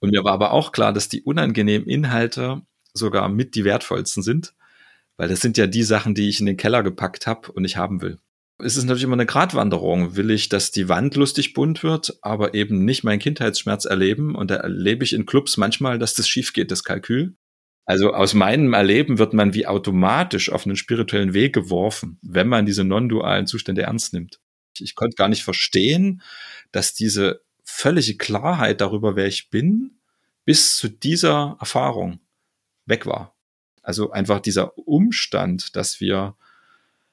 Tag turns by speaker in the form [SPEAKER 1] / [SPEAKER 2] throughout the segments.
[SPEAKER 1] Und mir war aber auch klar, dass die unangenehmen Inhalte sogar mit die wertvollsten sind, weil das sind ja die Sachen, die ich in den Keller gepackt habe und ich haben will. Es ist natürlich immer eine Gratwanderung. Will ich, dass die Wand lustig bunt wird, aber eben nicht meinen Kindheitsschmerz erleben? Und da erlebe ich in Clubs manchmal, dass das schief geht, das Kalkül. Also aus meinem Erleben wird man wie automatisch auf einen spirituellen Weg geworfen, wenn man diese non-dualen Zustände ernst nimmt. Ich konnte gar nicht verstehen, dass diese völlige Klarheit darüber, wer ich bin, bis zu dieser Erfahrung weg war. Also einfach dieser Umstand, dass wir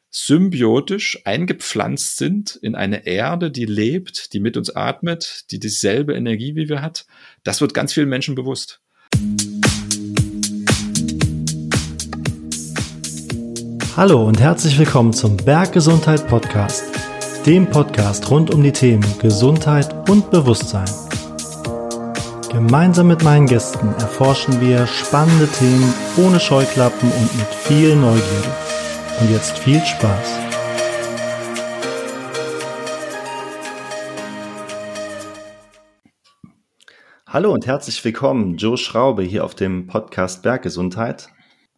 [SPEAKER 1] symbiotisch eingepflanzt sind in eine Erde, die lebt, die mit uns atmet, die dieselbe Energie wie wir hat, das wird ganz vielen Menschen bewusst.
[SPEAKER 2] Hallo und herzlich willkommen zum Berggesundheit Podcast, dem Podcast rund um die Themen Gesundheit und Bewusstsein. Gemeinsam mit meinen Gästen erforschen wir spannende Themen ohne Scheuklappen und mit viel Neugierde. Und jetzt viel Spaß. Hallo und herzlich willkommen, Joe Schraube hier auf dem Podcast Berggesundheit.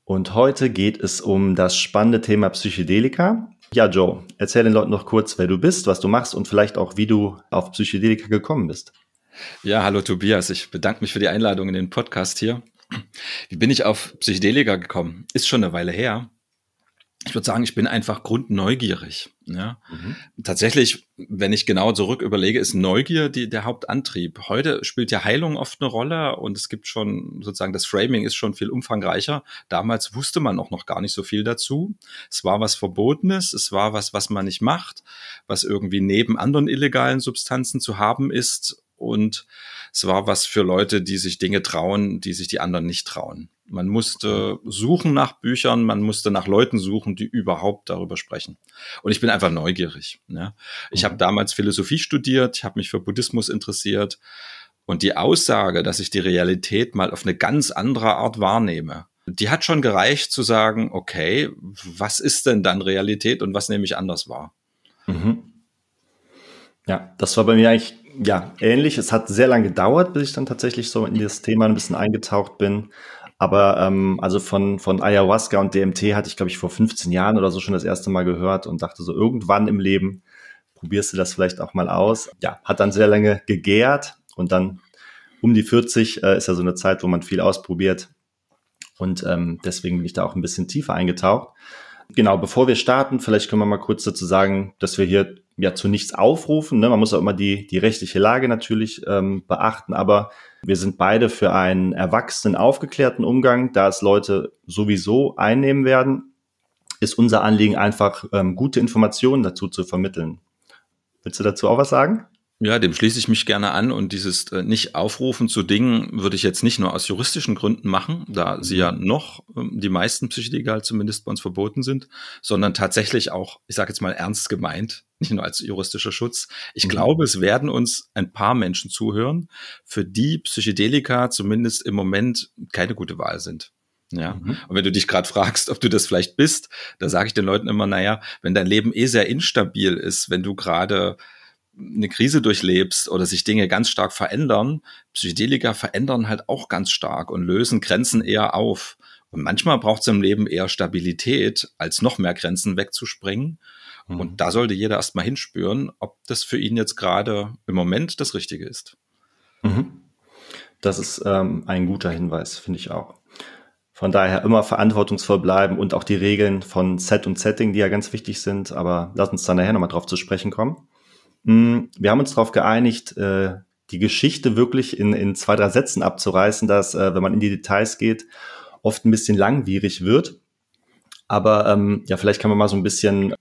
[SPEAKER 2] Und heute geht es um das spannende Thema Psychedelika. Ja, Joe, erzähl den Leuten noch kurz, wer du bist, was du machst und vielleicht auch, wie du auf Psychedelika gekommen bist.
[SPEAKER 1] Ja, hallo Tobias, ich bedanke mich für die Einladung in den Podcast hier. Wie bin ich auf Psychedelika gekommen? Ist schon eine Weile her ich würde sagen, ich bin einfach grundneugierig. Ja. Mhm. Tatsächlich, wenn ich genau zurück überlege, ist Neugier die, der Hauptantrieb. Heute spielt ja Heilung oft eine Rolle und es gibt schon sozusagen das Framing ist schon viel umfangreicher. Damals wusste man auch noch gar nicht so viel dazu. Es war was Verbotenes, es war was, was man nicht macht, was irgendwie neben anderen illegalen Substanzen zu haben ist und es war was für Leute, die sich Dinge trauen, die sich die anderen nicht trauen. Man musste suchen nach Büchern, man musste nach Leuten suchen, die überhaupt darüber sprechen. Und ich bin einfach neugierig. Ne? Ich mhm. habe damals Philosophie studiert, ich habe mich für Buddhismus interessiert. Und die Aussage, dass ich die Realität mal auf eine ganz andere Art wahrnehme, die hat schon gereicht zu sagen, okay, was ist denn dann Realität und was nehme ich anders wahr?
[SPEAKER 2] Mhm. Ja, das war bei mir eigentlich ja ähnlich. Es hat sehr lange gedauert, bis ich dann tatsächlich so in das Thema ein bisschen eingetaucht bin. Aber ähm, also von, von Ayahuasca und DMT hatte ich, glaube ich, vor 15 Jahren oder so schon das erste Mal gehört und dachte so, irgendwann im Leben probierst du das vielleicht auch mal aus. Ja, hat dann sehr lange gegärt und dann um die 40 äh, ist ja so eine Zeit, wo man viel ausprobiert. Und ähm, deswegen bin ich da auch ein bisschen tiefer eingetaucht. Genau, bevor wir starten, vielleicht können wir mal kurz dazu sagen, dass wir hier ja zu nichts aufrufen. Ne? Man muss auch immer die, die rechtliche Lage natürlich ähm, beachten, aber wir sind beide für einen erwachsenen, aufgeklärten Umgang, da es Leute sowieso einnehmen werden, ist unser Anliegen einfach, ähm, gute Informationen dazu zu vermitteln. Willst du dazu auch was sagen?
[SPEAKER 1] Ja, dem schließe ich mich gerne an und dieses äh, nicht aufrufen zu Dingen würde ich jetzt nicht nur aus juristischen Gründen machen, da sie ja noch ähm, die meisten Psychedelika zumindest bei uns verboten sind, sondern tatsächlich auch, ich sage jetzt mal ernst gemeint, nicht nur als juristischer Schutz. Ich mhm. glaube, es werden uns ein paar Menschen zuhören, für die Psychedelika zumindest im Moment keine gute Wahl sind. Ja. Mhm. Und wenn du dich gerade fragst, ob du das vielleicht bist, da sage ich den Leuten immer, naja, wenn dein Leben eh sehr instabil ist, wenn du gerade eine Krise durchlebst oder sich Dinge ganz stark verändern, Psychedelika verändern halt auch ganz stark und lösen Grenzen eher auf. Und manchmal braucht es im Leben eher Stabilität, als noch mehr Grenzen wegzuspringen. Mhm. Und da sollte jeder erstmal hinspüren, ob das für ihn jetzt gerade im Moment das Richtige ist.
[SPEAKER 2] Mhm. Das ist ähm, ein guter Hinweis, finde ich auch. Von daher immer verantwortungsvoll bleiben und auch die Regeln von Set und Setting, die ja ganz wichtig sind. Aber lass uns dann nachher nochmal drauf zu sprechen kommen. Hm, wir haben uns darauf geeinigt, äh, die Geschichte wirklich in, in zwei, drei Sätzen abzureißen, dass, äh, wenn man in die Details geht, oft ein bisschen langwierig wird. Aber ähm, ja, vielleicht kann man mal so ein bisschen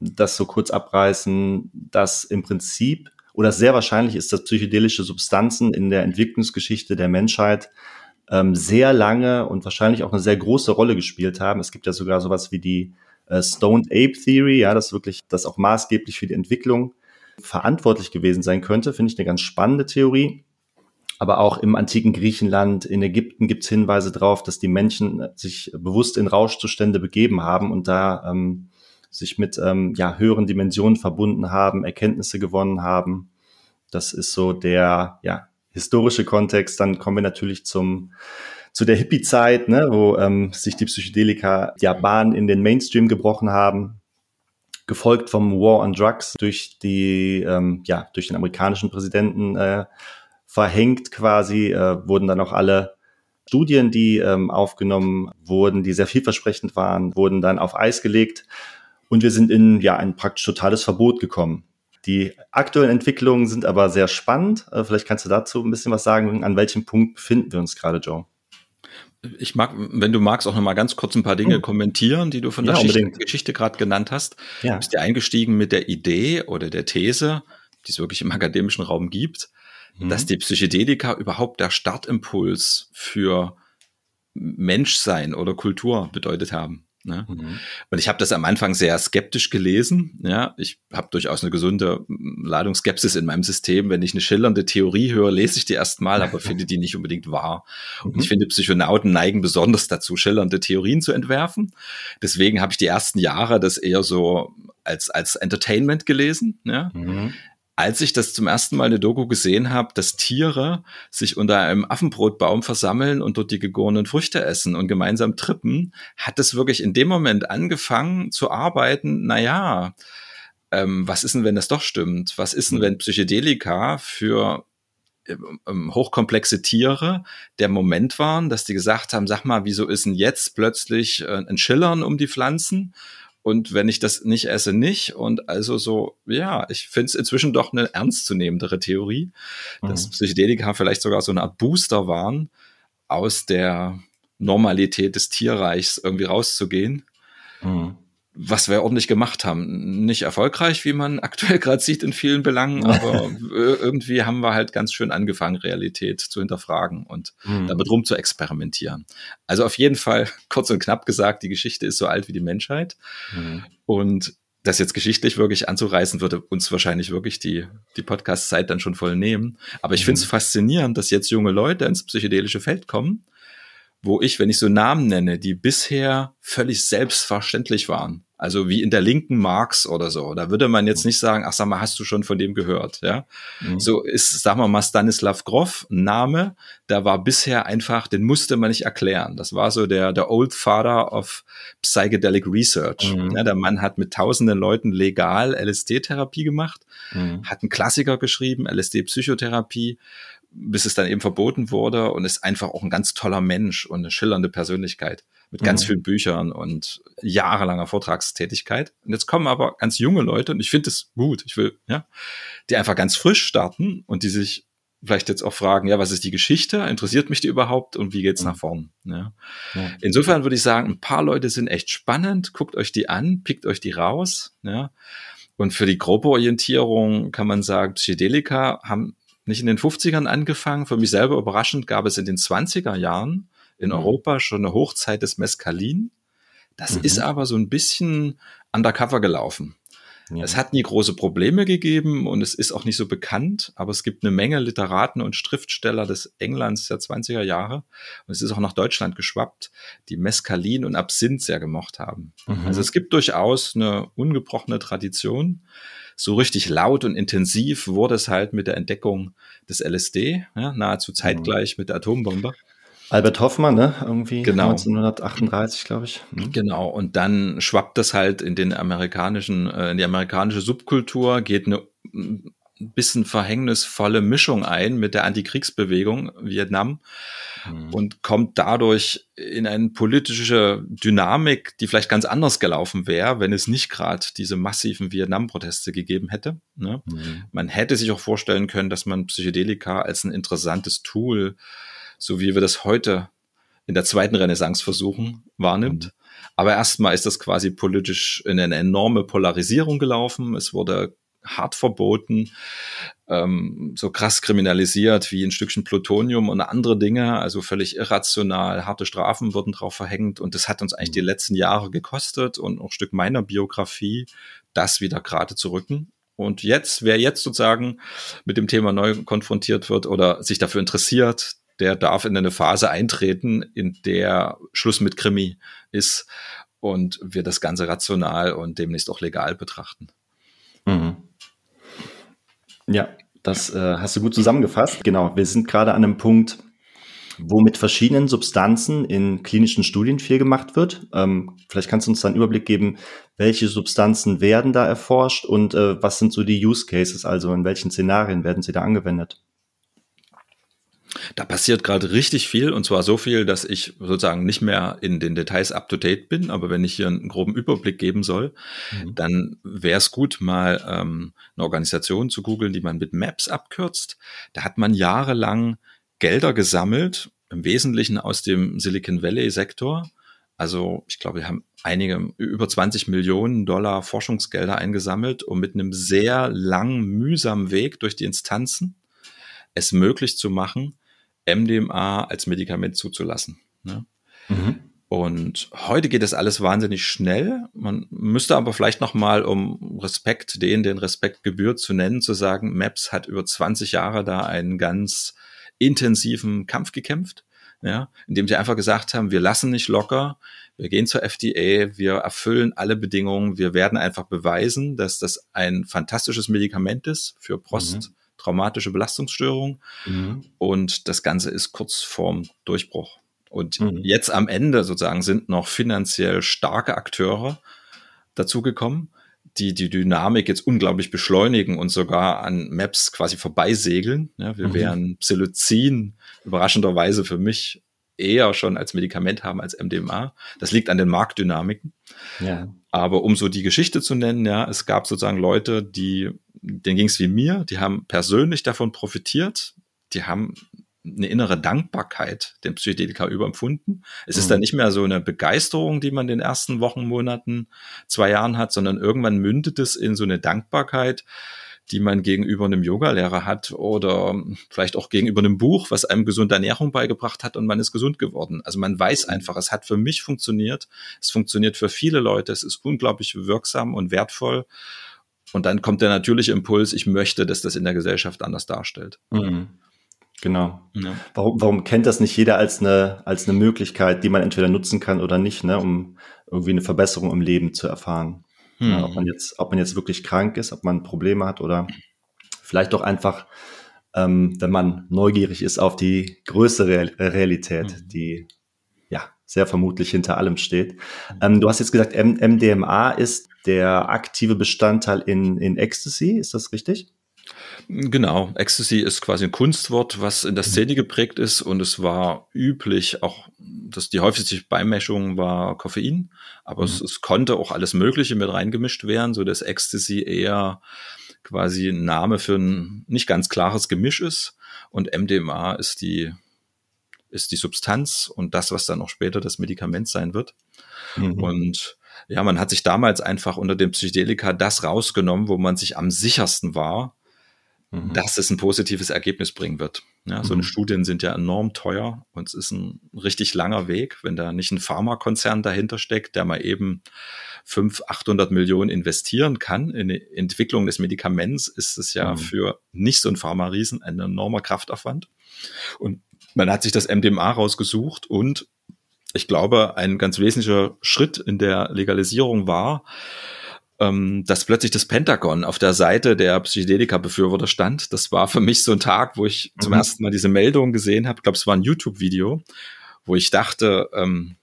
[SPEAKER 2] das so kurz abreißen, dass im Prinzip oder sehr wahrscheinlich ist, dass psychedelische Substanzen in der Entwicklungsgeschichte der Menschheit ähm, sehr lange und wahrscheinlich auch eine sehr große Rolle gespielt haben. Es gibt ja sogar sowas wie die äh, Stoned Ape Theory, ja, das wirklich, das auch maßgeblich für die Entwicklung verantwortlich gewesen sein könnte, finde ich eine ganz spannende Theorie. Aber auch im antiken Griechenland, in Ägypten gibt es Hinweise darauf, dass die Menschen sich bewusst in Rauschzustände begeben haben und da ähm, sich mit ähm, ja, höheren Dimensionen verbunden haben, Erkenntnisse gewonnen haben. Das ist so der, ja, historische Kontext, dann kommen wir natürlich zum zu der Hippie-Zeit, ne, wo ähm, sich die Psychedelika ja Bahn in den Mainstream gebrochen haben, gefolgt vom War on Drugs durch die ähm, ja durch den amerikanischen Präsidenten äh, verhängt quasi äh, wurden dann auch alle Studien, die ähm, aufgenommen wurden, die sehr vielversprechend waren, wurden dann auf Eis gelegt und wir sind in ja ein praktisch totales Verbot gekommen. Die aktuellen Entwicklungen sind aber sehr spannend. Äh, vielleicht kannst du dazu ein bisschen was sagen. An welchem Punkt befinden wir uns gerade, Joe?
[SPEAKER 1] Ich mag, wenn du magst, auch noch mal ganz kurz ein paar Dinge hm. kommentieren, die du von der ja, Geschichte, Geschichte gerade genannt hast. Ja. Du bist ja eingestiegen mit der Idee oder der These, die es wirklich im akademischen Raum gibt, hm. dass die Psychedelika überhaupt der Startimpuls für Menschsein oder Kultur bedeutet haben. Ne? Mhm. Und ich habe das am Anfang sehr skeptisch gelesen. Ja, ich habe durchaus eine gesunde Ladung Skepsis in meinem System. Wenn ich eine schillernde Theorie höre, lese ich die erstmal, aber finde die nicht unbedingt wahr. Mhm. Und ich finde, Psychonauten neigen besonders dazu, schillernde Theorien zu entwerfen. Deswegen habe ich die ersten Jahre das eher so als als Entertainment gelesen. Ja? Mhm als ich das zum ersten Mal eine Doku gesehen habe, dass Tiere sich unter einem Affenbrotbaum versammeln und dort die gegorenen Früchte essen und gemeinsam trippen, hat es wirklich in dem Moment angefangen zu arbeiten, naja, ähm, was ist denn, wenn das doch stimmt? Was ist denn, mhm. wenn Psychedelika für ähm, hochkomplexe Tiere der Moment waren, dass die gesagt haben, sag mal, wieso ist denn jetzt plötzlich äh, ein Schillern um die Pflanzen? Und wenn ich das nicht esse, nicht. Und also so, ja, ich finde es inzwischen doch eine ernstzunehmendere Theorie, mhm. dass Psychedelika vielleicht sogar so eine Art Booster waren, aus der Normalität des Tierreichs irgendwie rauszugehen. Mhm was wir ordentlich gemacht haben. Nicht erfolgreich, wie man aktuell gerade sieht in vielen Belangen, aber irgendwie haben wir halt ganz schön angefangen, Realität zu hinterfragen und mhm. damit rum zu experimentieren. Also auf jeden Fall, kurz und knapp gesagt, die Geschichte ist so alt wie die Menschheit. Mhm. Und das jetzt geschichtlich wirklich anzureißen, würde uns wahrscheinlich wirklich die, die Podcast-Zeit dann schon voll nehmen. Aber ich mhm. finde es faszinierend, dass jetzt junge Leute ins psychedelische Feld kommen wo ich, wenn ich so Namen nenne, die bisher völlig selbstverständlich waren, also wie in der linken Marx oder so, da würde man jetzt nicht sagen, ach sag mal, hast du schon von dem gehört, ja? Mhm. So ist, sagen wir mal, Stanislav Grof ein Name, der war bisher einfach, den musste man nicht erklären. Das war so der, der Old Father of Psychedelic Research. Mhm. Ja, der Mann hat mit tausenden Leuten legal LSD-Therapie gemacht, mhm. hat einen Klassiker geschrieben, LSD-Psychotherapie, bis es dann eben verboten wurde und ist einfach auch ein ganz toller Mensch und eine schillernde Persönlichkeit mit ganz mhm. vielen Büchern und jahrelanger Vortragstätigkeit. Und jetzt kommen aber ganz junge Leute und ich finde es gut. Ich will, ja, die einfach ganz frisch starten und die sich vielleicht jetzt auch fragen, ja, was ist die Geschichte? Interessiert mich die überhaupt und wie geht's mhm. nach vorn? Ja. ja. Insofern würde ich sagen, ein paar Leute sind echt spannend. Guckt euch die an, pickt euch die raus. Ja. Und für die Gruppeorientierung kann man sagen, Psychedelika haben nicht in den 50ern angefangen. Für mich selber überraschend gab es in den 20er Jahren in mhm. Europa schon eine Hochzeit des Mescalin. Das mhm. ist aber so ein bisschen undercover gelaufen. Ja. Es hat nie große Probleme gegeben und es ist auch nicht so bekannt, aber es gibt eine Menge Literaten und Schriftsteller des Englands der 20er Jahre und es ist auch nach Deutschland geschwappt, die Mescalin und Absinth sehr gemocht haben. Mhm. Also es gibt durchaus eine ungebrochene Tradition so richtig laut und intensiv wurde es halt mit der Entdeckung des LSD, ja, nahezu zeitgleich mit der Atombombe.
[SPEAKER 2] Albert Hoffmann, ne? Irgendwie genau. 1938, glaube ich.
[SPEAKER 1] Mhm. Genau. Und dann schwappt das halt in den amerikanischen, äh, in die amerikanische Subkultur, geht eine bisschen verhängnisvolle Mischung ein mit der Antikriegsbewegung Vietnam mhm. und kommt dadurch in eine politische Dynamik, die vielleicht ganz anders gelaufen wäre, wenn es nicht gerade diese massiven Vietnam-Proteste gegeben hätte. Ne? Mhm. Man hätte sich auch vorstellen können, dass man Psychedelika als ein interessantes Tool, so wie wir das heute in der zweiten Renaissance versuchen, wahrnimmt. Mhm. Aber erstmal ist das quasi politisch in eine enorme Polarisierung gelaufen. Es wurde hart verboten, ähm, so krass kriminalisiert wie ein Stückchen Plutonium und andere Dinge, also völlig irrational, harte Strafen wurden drauf verhängt und das hat uns eigentlich die letzten Jahre gekostet und auch ein Stück meiner Biografie, das wieder gerade zu rücken. Und jetzt, wer jetzt sozusagen mit dem Thema neu konfrontiert wird oder sich dafür interessiert, der darf in eine Phase eintreten, in der Schluss mit Krimi ist und wir das Ganze rational und demnächst auch legal betrachten.
[SPEAKER 2] Mhm. Ja, Das äh, hast du gut zusammengefasst. Genau, wir sind gerade an einem Punkt, wo mit verschiedenen Substanzen in klinischen Studien viel gemacht wird. Ähm, vielleicht kannst du uns da einen Überblick geben, welche Substanzen werden da erforscht und äh, was sind so die Use Cases, also in welchen Szenarien werden sie da angewendet?
[SPEAKER 1] Da passiert gerade richtig viel und zwar so viel, dass ich sozusagen nicht mehr in den Details up to date bin. Aber wenn ich hier einen groben Überblick geben soll, mhm. dann wäre es gut, mal ähm, eine Organisation zu googeln, die man mit Maps abkürzt. Da hat man jahrelang Gelder gesammelt, im Wesentlichen aus dem Silicon Valley Sektor. Also ich glaube, wir haben einige über 20 Millionen Dollar Forschungsgelder eingesammelt, um mit einem sehr langen, mühsamen Weg durch die Instanzen es möglich zu machen, MDMA als Medikament zuzulassen. Ne? Mhm. Und heute geht das alles wahnsinnig schnell. Man müsste aber vielleicht noch mal, um Respekt, den den Respekt gebührt zu nennen, zu sagen, MAPS hat über 20 Jahre da einen ganz intensiven Kampf gekämpft, ja, indem sie einfach gesagt haben, wir lassen nicht locker, wir gehen zur FDA, wir erfüllen alle Bedingungen, wir werden einfach beweisen, dass das ein fantastisches Medikament ist für posttraumatische Belastungsstörung mhm. und das Ganze ist kurz vorm Durchbruch. Und mhm. jetzt am Ende sozusagen sind noch finanziell starke Akteure dazugekommen die die Dynamik jetzt unglaublich beschleunigen und sogar an Maps quasi vorbeisegeln. Ja, wir mhm. werden Psilocin überraschenderweise für mich eher schon als Medikament haben als MDMA. Das liegt an den Marktdynamiken. Ja. Aber um so die Geschichte zu nennen, ja, es gab sozusagen Leute, die, denen ging es wie mir, die haben persönlich davon profitiert, die haben eine innere Dankbarkeit dem Psychedelika überempfunden. Es mhm. ist dann nicht mehr so eine Begeisterung, die man in den ersten Wochen, Monaten, zwei Jahren hat, sondern irgendwann mündet es in so eine Dankbarkeit, die man gegenüber einem Yogalehrer hat oder vielleicht auch gegenüber einem Buch, was einem gesunde Ernährung beigebracht hat und man ist gesund geworden. Also man weiß mhm. einfach, es hat für mich funktioniert, es funktioniert für viele Leute, es ist unglaublich wirksam und wertvoll. Und dann kommt der natürliche Impuls, ich möchte, dass das in der Gesellschaft anders darstellt. Mhm.
[SPEAKER 2] Genau. Ja. Warum, warum kennt das nicht jeder als eine, als eine Möglichkeit, die man entweder nutzen kann oder nicht, ne, um irgendwie eine Verbesserung im Leben zu erfahren? Hm. Ja, ob man jetzt, ob man jetzt wirklich krank ist, ob man Probleme hat oder vielleicht doch einfach, ähm, wenn man neugierig ist auf die größere Realität, hm. die ja sehr vermutlich hinter allem steht. Ähm, du hast jetzt gesagt, M MDMA ist der aktive Bestandteil in, in Ecstasy, ist das richtig?
[SPEAKER 1] Genau, Ecstasy ist quasi ein Kunstwort, was in der mhm. Szene geprägt ist und es war üblich, auch dass die häufigste Beimischung war Koffein, aber mhm. es, es, konnte auch alles Mögliche mit reingemischt werden, so dass Ecstasy eher quasi ein Name für ein nicht ganz klares Gemisch ist und MDMA ist die ist die Substanz und das, was dann auch später das Medikament sein wird. Mhm. Und ja, man hat sich damals einfach unter dem Psychedelika das rausgenommen, wo man sich am sichersten war, mhm. dass es ein positives Ergebnis bringen wird. Ja, so eine mhm. Studien sind ja enorm teuer und es ist ein richtig langer Weg, wenn da nicht ein Pharmakonzern dahinter steckt, der mal eben 500, 800 Millionen investieren kann in die Entwicklung des Medikaments, ist es ja mhm. für nicht so ein Pharma-Riesen ein enormer Kraftaufwand. Und man hat sich das MDMA rausgesucht und ich glaube, ein ganz wesentlicher Schritt in der Legalisierung war, ähm, dass plötzlich das Pentagon auf der Seite der Psychedelika-Befürworter stand. Das war für mich so ein Tag, wo ich mhm. zum ersten Mal diese Meldung gesehen habe. Ich glaube, es war ein YouTube-Video, wo ich dachte, ähm,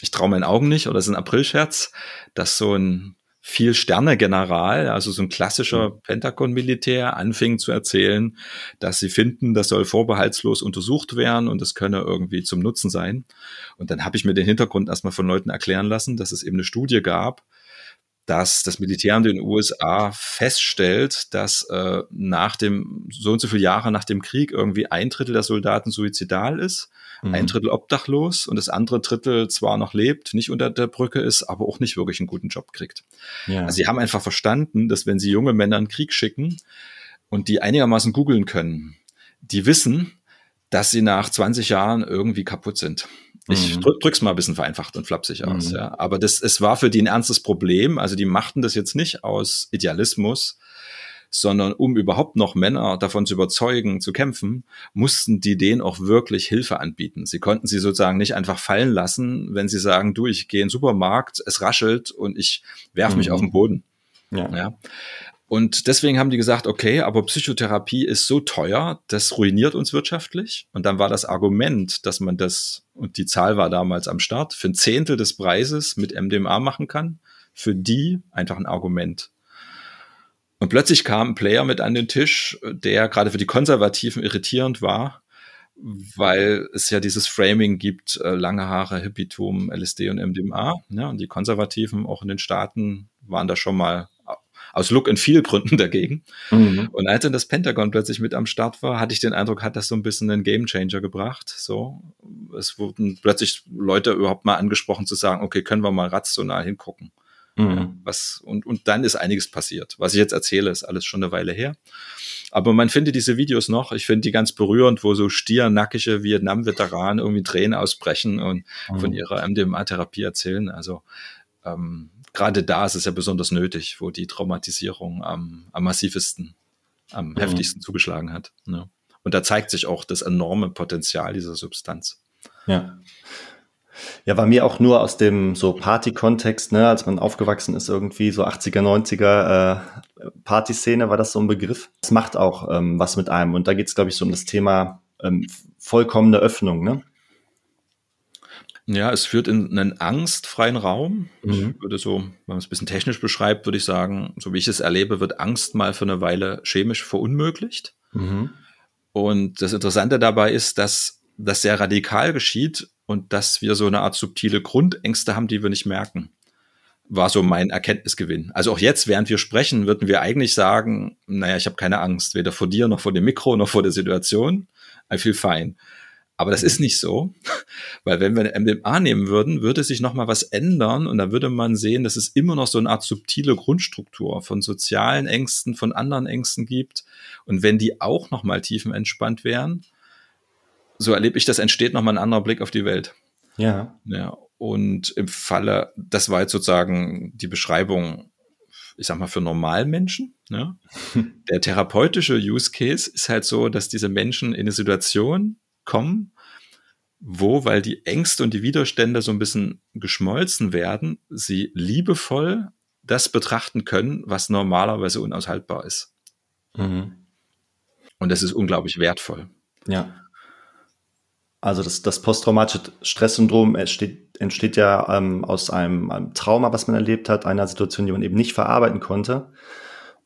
[SPEAKER 1] ich traue meinen Augen nicht, oder es ist ein Aprilscherz, dass so ein viel Sterne-General, also so ein klassischer mhm. Pentagon-Militär, anfing zu erzählen, dass sie finden, das soll vorbehaltslos untersucht werden und das könne irgendwie zum Nutzen sein. Und dann habe ich mir den Hintergrund erstmal von Leuten erklären lassen, dass es eben eine Studie gab, dass das Militär in den USA feststellt, dass äh, nach dem so und so viele Jahre nach dem Krieg irgendwie ein Drittel der Soldaten suizidal ist, mhm. ein Drittel obdachlos und das andere Drittel zwar noch lebt, nicht unter der Brücke ist, aber auch nicht wirklich einen guten Job kriegt. Ja. Also sie haben einfach verstanden, dass wenn sie junge Männer in den Krieg schicken und die einigermaßen googeln können, die wissen, dass sie nach 20 Jahren irgendwie kaputt sind. Ich mhm. drück's mal ein bisschen vereinfacht und flapsig aus, mhm. ja. Aber das, es war für die ein ernstes Problem. Also die machten das jetzt nicht aus Idealismus, sondern um überhaupt noch Männer davon zu überzeugen, zu kämpfen, mussten die denen auch wirklich Hilfe anbieten. Sie konnten sie sozusagen nicht einfach fallen lassen, wenn sie sagen, du, ich gehe in den Supermarkt, es raschelt und ich werf mich mhm. auf den Boden. Ja. ja. Und deswegen haben die gesagt, okay, aber Psychotherapie ist so teuer, das ruiniert uns wirtschaftlich. Und dann war das Argument, dass man das, und die Zahl war damals am Start, für ein Zehntel des Preises mit MDMA machen kann, für die einfach ein Argument. Und plötzlich kam ein Player mit an den Tisch, der gerade für die Konservativen irritierend war, weil es ja dieses Framing gibt, äh, lange Haare, Hippietum, LSD und MDMA. Ne? Und die Konservativen auch in den Staaten waren da schon mal aus Look in vielen Gründen dagegen. Mhm. Und als dann das Pentagon plötzlich mit am Start war, hatte ich den Eindruck, hat das so ein bisschen einen Gamechanger gebracht. So, es wurden plötzlich Leute überhaupt mal angesprochen zu sagen, okay, können wir mal rational hingucken. Mhm. Was, und, und dann ist einiges passiert. Was ich jetzt erzähle, ist alles schon eine Weile her. Aber man findet diese Videos noch. Ich finde die ganz berührend, wo so stiernackige Vietnam-Veteranen irgendwie Tränen ausbrechen und mhm. von ihrer MDMA-Therapie erzählen. Also ähm, gerade da ist es ja besonders nötig, wo die Traumatisierung am, am massivsten, am mhm. heftigsten zugeschlagen hat. Ne? Und da zeigt sich auch das enorme Potenzial dieser Substanz.
[SPEAKER 2] Ja. Ja, war mir auch nur aus dem so Party-Kontext, ne, als man aufgewachsen ist, irgendwie so 80er, 90er äh, Partyszene war das so ein Begriff. Das macht auch ähm, was mit einem. Und da geht es, glaube ich, so um das Thema ähm, vollkommene Öffnung, ne?
[SPEAKER 1] Ja, es führt in einen angstfreien Raum. Mhm. Ich würde so, wenn man es ein bisschen technisch beschreibt, würde ich sagen, so wie ich es erlebe, wird Angst mal für eine Weile chemisch verunmöglicht. Mhm. Und das Interessante dabei ist, dass das sehr radikal geschieht und dass wir so eine Art subtile Grundängste haben, die wir nicht merken. War so mein Erkenntnisgewinn. Also auch jetzt, während wir sprechen, würden wir eigentlich sagen, naja, ich habe keine Angst, weder vor dir noch vor dem Mikro noch vor der Situation. I feel fine. Aber das ist nicht so, weil wenn wir MDMA nehmen würden, würde sich nochmal was ändern und da würde man sehen, dass es immer noch so eine Art subtile Grundstruktur von sozialen Ängsten, von anderen Ängsten gibt. Und wenn die auch nochmal tiefenentspannt wären, so erlebe ich das, entsteht nochmal ein anderer Blick auf die Welt.
[SPEAKER 2] Ja.
[SPEAKER 1] Ja. Und im Falle, das war jetzt sozusagen die Beschreibung, ich sag mal, für Normalmenschen. Ne? Der therapeutische Use Case ist halt so, dass diese Menschen in eine Situation kommen, wo, weil die Ängste und die Widerstände so ein bisschen geschmolzen werden, sie liebevoll das betrachten können, was normalerweise unaushaltbar ist. Mhm. Und das ist unglaublich wertvoll.
[SPEAKER 2] Ja. Also das, das posttraumatische Stresssyndrom entsteht, entsteht ja ähm, aus einem, einem, Trauma, was man erlebt hat, einer Situation, die man eben nicht verarbeiten konnte.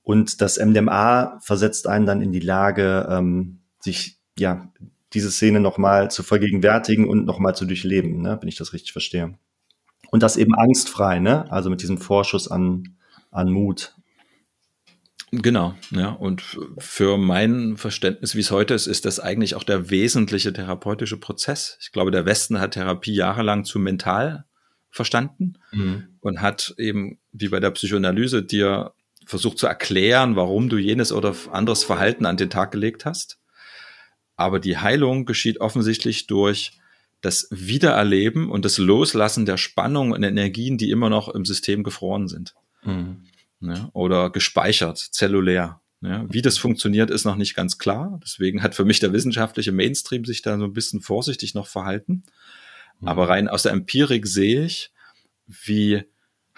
[SPEAKER 2] Und das MDMA versetzt einen dann in die Lage, ähm, sich ja diese Szene nochmal zu vergegenwärtigen und nochmal zu durchleben, ne, wenn ich das richtig verstehe. Und das eben angstfrei, ne? Also mit diesem Vorschuss an, an Mut.
[SPEAKER 1] Genau, ja. Und für mein Verständnis, wie es heute ist, ist das eigentlich auch der wesentliche therapeutische Prozess. Ich glaube, der Westen hat Therapie jahrelang zu mental verstanden mhm. und hat eben, wie bei der Psychoanalyse, dir versucht zu erklären, warum du jenes oder anderes Verhalten an den Tag gelegt hast. Aber die Heilung geschieht offensichtlich durch das Wiedererleben und das Loslassen der Spannungen und Energien, die immer noch im System gefroren sind. Mhm. Ja, oder gespeichert, zellulär. Ja, wie das funktioniert, ist noch nicht ganz klar. Deswegen hat für mich der wissenschaftliche Mainstream sich da so ein bisschen vorsichtig noch verhalten. Mhm. Aber rein aus der Empirik sehe ich, wie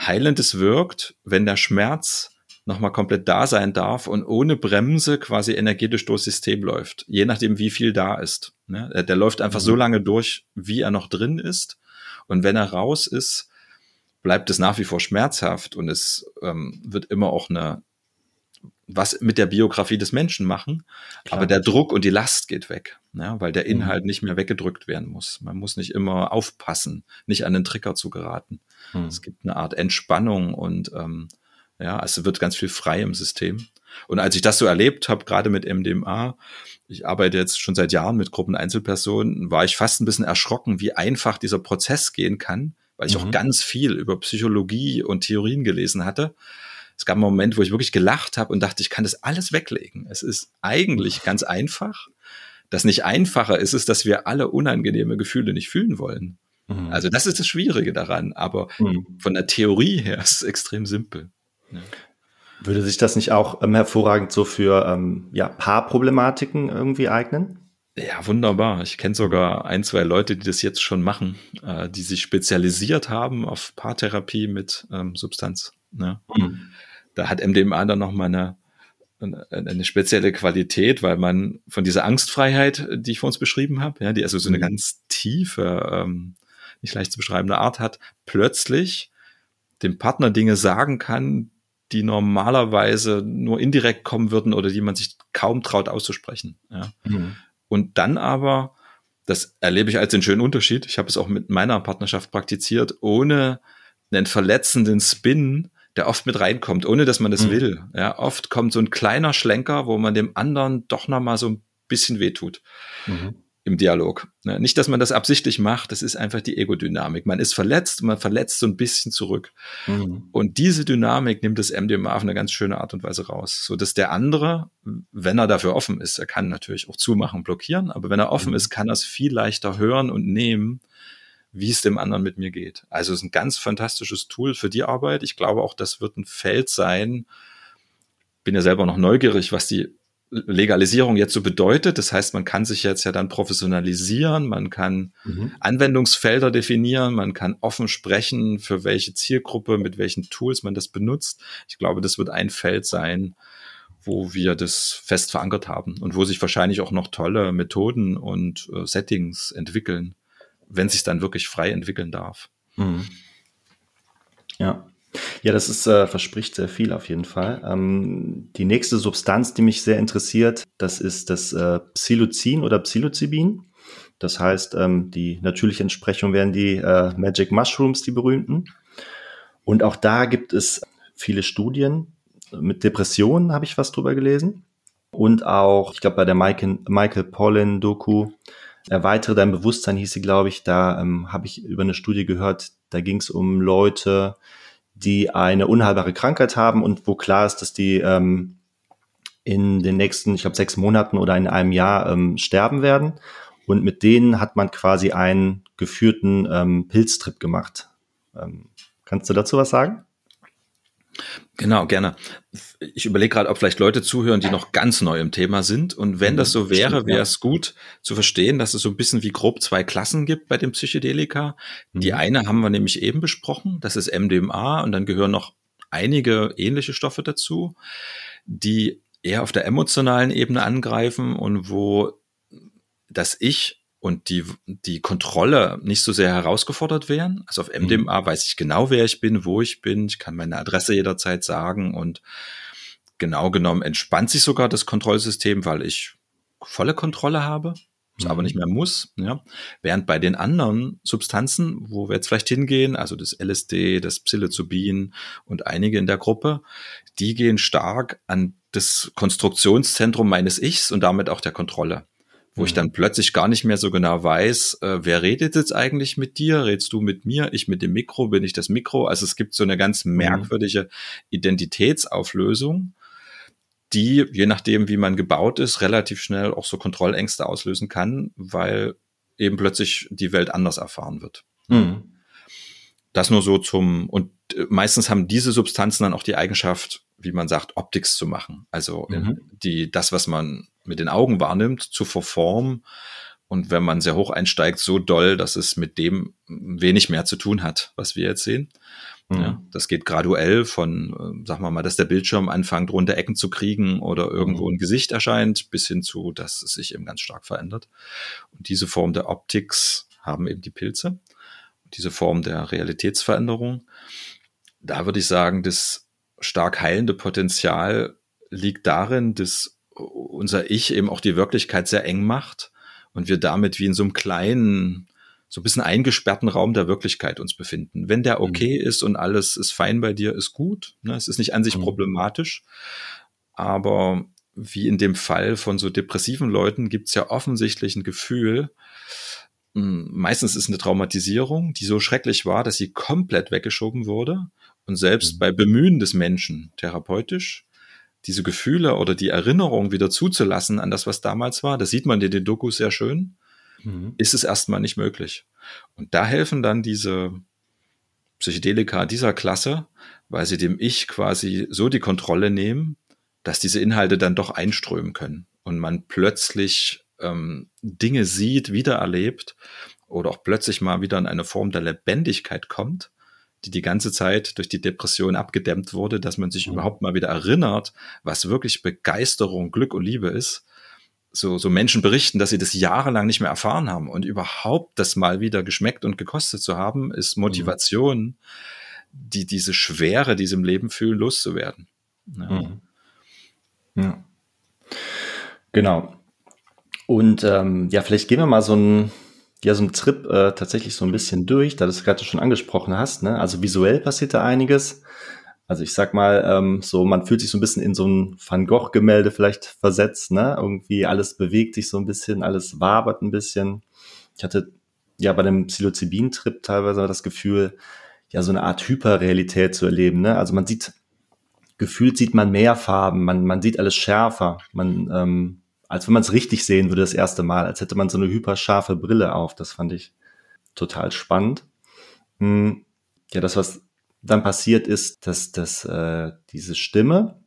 [SPEAKER 1] heilend es wirkt, wenn der Schmerz nochmal komplett da sein darf und ohne Bremse quasi energetisch durchs System läuft, je nachdem, wie viel da ist. Ne? Der, der läuft einfach mhm. so lange durch, wie er noch drin ist. Und wenn er raus ist, bleibt es nach wie vor schmerzhaft und es ähm, wird immer auch eine was mit der Biografie des Menschen machen, Klar. aber der Druck und die Last geht weg, ne? weil der Inhalt mhm. nicht mehr weggedrückt werden muss. Man muss nicht immer aufpassen, nicht an den Trigger zu geraten. Mhm. Es gibt eine Art Entspannung und ähm, ja, also wird ganz viel frei im System. Und als ich das so erlebt habe, gerade mit MDMA, ich arbeite jetzt schon seit Jahren mit Gruppen Einzelpersonen, war ich fast ein bisschen erschrocken, wie einfach dieser Prozess gehen kann, weil ich mhm. auch ganz viel über Psychologie und Theorien gelesen hatte. Es gab einen Moment, wo ich wirklich gelacht habe und dachte, ich kann das alles weglegen. Es ist eigentlich ganz einfach. Das nicht einfacher ist es, dass wir alle unangenehme Gefühle nicht fühlen wollen. Mhm. Also das ist das Schwierige daran. Aber mhm. von der Theorie her ist es extrem simpel.
[SPEAKER 2] Ja. Würde sich das nicht auch ähm, hervorragend so für ähm, ja, Paarproblematiken irgendwie eignen?
[SPEAKER 1] Ja, wunderbar. Ich kenne sogar ein, zwei Leute, die das jetzt schon machen, äh, die sich spezialisiert haben auf Paartherapie mit ähm, Substanz. Ne? Mhm. Da hat MDMA dann nochmal eine eine spezielle Qualität, weil man von dieser Angstfreiheit, die ich vor uns beschrieben habe, ja, die also so eine mhm. ganz tiefe, ähm, nicht leicht zu beschreibende Art hat, plötzlich dem Partner Dinge sagen kann, die normalerweise nur indirekt kommen würden oder die man sich kaum traut auszusprechen. Ja. Mhm. Und dann aber, das erlebe ich als den schönen Unterschied, ich habe es auch mit meiner Partnerschaft praktiziert, ohne einen verletzenden Spin der oft mit reinkommt, ohne dass man das mhm. will. Ja, oft kommt so ein kleiner Schlenker, wo man dem anderen doch noch mal so ein bisschen wehtut. Mhm. Im Dialog. Ne, nicht, dass man das absichtlich macht, das ist einfach die Egodynamik. Man ist verletzt, man verletzt so ein bisschen zurück. Mhm. Und diese Dynamik nimmt das MDMA auf eine ganz schöne Art und Weise raus, so dass der andere, wenn er dafür offen ist, er kann natürlich auch zumachen, blockieren, aber wenn er offen mhm. ist, kann er es viel leichter hören und nehmen, wie es dem anderen mit mir geht. Also es ist ein ganz fantastisches Tool für die Arbeit. Ich glaube auch, das wird ein Feld sein. Bin ja selber noch neugierig, was die Legalisierung jetzt so bedeutet. Das heißt, man kann sich jetzt ja dann professionalisieren, man kann mhm. Anwendungsfelder definieren, man kann offen sprechen, für welche Zielgruppe, mit welchen Tools man das benutzt. Ich glaube, das wird ein Feld sein, wo wir das fest verankert haben und wo sich wahrscheinlich auch noch tolle Methoden und äh, Settings entwickeln wenn sich dann wirklich frei entwickeln darf. Mhm.
[SPEAKER 2] Ja. Ja, das ist, äh, verspricht sehr viel auf jeden Fall. Ähm, die nächste Substanz, die mich sehr interessiert, das ist das äh, Psilocin oder Psilocybin. Das heißt, ähm, die natürliche Entsprechung wären die äh, Magic Mushrooms, die berühmten. Und auch da gibt es viele Studien. Mit Depressionen habe ich was drüber gelesen. Und auch, ich glaube, bei der Michael, Michael Pollan Doku Erweitere dein Bewusstsein hieß sie, glaube ich. Da ähm, habe ich über eine Studie gehört, da ging es um Leute, die eine unheilbare Krankheit haben und wo klar ist, dass die ähm, in den nächsten, ich glaube, sechs Monaten oder in einem Jahr ähm, sterben werden. Und mit denen hat man quasi einen geführten ähm, Pilztrip gemacht. Ähm, kannst du dazu was sagen?
[SPEAKER 1] Genau, gerne. Ich überlege gerade, ob vielleicht Leute zuhören, die noch ganz neu im Thema sind. Und wenn das so wäre, wäre es gut zu verstehen, dass es so ein bisschen wie grob zwei Klassen gibt bei den Psychedelika. Die mhm. eine haben wir nämlich eben besprochen, das ist MDMA und dann gehören noch einige ähnliche Stoffe dazu, die eher auf der emotionalen Ebene angreifen und wo das Ich und die, die Kontrolle nicht so sehr herausgefordert werden. Also auf MDMA mhm. weiß ich genau, wer ich bin, wo ich bin. Ich kann meine Adresse jederzeit sagen und genau genommen entspannt sich sogar das Kontrollsystem, weil ich volle Kontrolle habe, es mhm. aber nicht mehr muss. Ja. Während bei den anderen Substanzen, wo wir jetzt vielleicht hingehen, also das LSD, das Psilocybin und einige in der Gruppe, die gehen stark an das Konstruktionszentrum meines Ichs und damit auch der Kontrolle wo mhm. ich dann plötzlich gar nicht mehr so genau weiß, äh, wer redet jetzt eigentlich mit dir? Redst du mit mir? Ich mit dem Mikro? Bin ich das Mikro? Also es gibt so eine ganz mhm. merkwürdige Identitätsauflösung, die, je nachdem, wie man gebaut ist, relativ schnell auch so Kontrollängste auslösen kann, weil eben plötzlich die Welt anders erfahren wird. Mhm. Das nur so zum, und äh, meistens haben diese Substanzen dann auch die Eigenschaft, wie man sagt, Optics zu machen. Also mhm. die, das, was man mit den Augen wahrnimmt, zu verformen. Und wenn man sehr hoch einsteigt, so doll, dass es mit dem wenig mehr zu tun hat, was wir jetzt sehen. Mhm. Ja, das geht graduell von, äh, sagen wir mal, dass der Bildschirm anfängt, runde Ecken zu kriegen oder irgendwo mhm. ein Gesicht erscheint, bis hin zu, dass es sich eben ganz stark verändert. Und diese Form der Optics haben eben die Pilze. Diese Form der Realitätsveränderung. Da würde ich sagen, das stark heilende Potenzial liegt darin, dass unser Ich eben auch die Wirklichkeit sehr eng macht und wir damit wie in so einem kleinen, so ein bisschen eingesperrten Raum der Wirklichkeit uns befinden. Wenn der mhm. okay mhm. ist und alles ist fein bei dir, ist gut. Ne? Es ist nicht an sich mhm. problematisch. Aber wie in dem Fall von so depressiven Leuten gibt es ja offensichtlich ein Gefühl, hm, meistens ist eine Traumatisierung, die so schrecklich war, dass sie komplett weggeschoben wurde. Und selbst mhm. bei Bemühen des Menschen therapeutisch diese Gefühle oder die Erinnerung wieder zuzulassen an das, was damals war, das sieht man in den Dokus sehr schön, mhm. ist es erstmal nicht möglich. Und da helfen dann diese Psychedelika dieser Klasse, weil sie dem Ich quasi so die Kontrolle nehmen, dass diese Inhalte dann doch einströmen können und man plötzlich ähm, Dinge sieht, wiedererlebt oder auch plötzlich mal wieder in eine Form der Lebendigkeit kommt, die die ganze Zeit durch die Depression abgedämmt wurde, dass man sich mhm. überhaupt mal wieder erinnert, was wirklich Begeisterung, Glück und Liebe ist. So, so Menschen berichten, dass sie das jahrelang nicht mehr erfahren haben und überhaupt das mal wieder geschmeckt und gekostet zu haben, ist Motivation, mhm. die diese Schwere, die sie im Leben fühlen, loszuwerden. Ja. Mhm.
[SPEAKER 2] ja. Genau. Und ähm, ja, vielleicht gehen wir mal so ein ja so ein Trip äh, tatsächlich so ein bisschen durch, da du es gerade schon angesprochen hast. Ne? Also visuell passiert da einiges. Also ich sag mal, ähm, so man fühlt sich so ein bisschen in so ein Van Gogh-Gemälde vielleicht versetzt. Ne? Irgendwie alles bewegt sich so ein bisschen, alles wabert ein bisschen. Ich hatte ja bei dem Psilocybin-Trip teilweise das Gefühl, ja so eine Art Hyperrealität zu erleben. Ne? Also man sieht, gefühlt sieht man mehr Farben, man, man sieht alles schärfer, man ähm, als wenn man es richtig sehen würde das erste Mal, als hätte man so eine hyperscharfe Brille auf. Das fand ich total spannend. Hm, ja, das, was dann passiert ist, dass, dass äh, diese Stimme,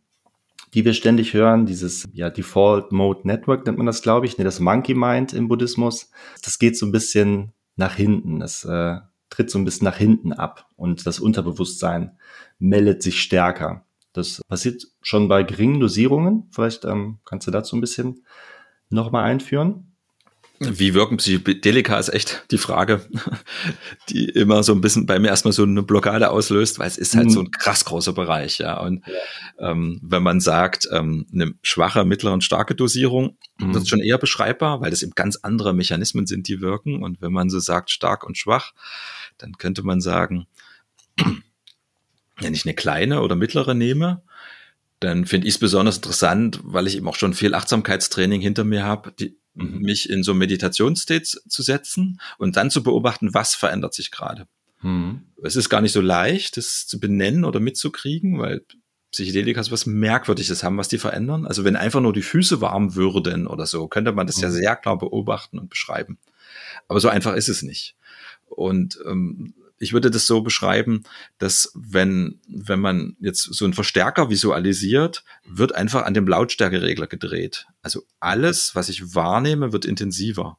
[SPEAKER 2] die wir ständig hören, dieses ja, Default Mode Network nennt man das, glaube ich, nee, das Monkey Mind im Buddhismus, das geht so ein bisschen nach hinten. Das äh, tritt so ein bisschen nach hinten ab und das Unterbewusstsein meldet sich stärker. Das passiert schon bei geringen Dosierungen. Vielleicht ähm, kannst du dazu ein bisschen nochmal einführen.
[SPEAKER 1] Wie wirken Psychedelika ist echt die Frage, die immer so ein bisschen bei mir erstmal so eine Blockade auslöst, weil es ist halt mhm. so ein krass großer Bereich, ja. Und ja. Ähm, wenn man sagt, ähm, eine schwache, mittlere und starke Dosierung, mhm. das ist schon eher beschreibbar, weil das eben ganz andere Mechanismen sind, die wirken. Und wenn man so sagt, stark und schwach, dann könnte man sagen, wenn ich eine kleine oder mittlere nehme, dann finde ich es besonders interessant, weil ich eben auch schon viel Achtsamkeitstraining hinter mir habe, mhm. mich in so Meditationsstates zu setzen und dann zu beobachten, was verändert sich gerade. Mhm. Es ist gar nicht so leicht, das zu benennen oder mitzukriegen, weil Psychedelika so was Merkwürdiges haben, was die verändern. Also wenn einfach nur die Füße warm würden oder so, könnte man das mhm. ja sehr klar beobachten und beschreiben. Aber so einfach ist es nicht. Und ähm, ich würde das so beschreiben, dass wenn, wenn man jetzt so einen Verstärker visualisiert, wird einfach an dem Lautstärkeregler gedreht. Also alles, was ich wahrnehme, wird intensiver.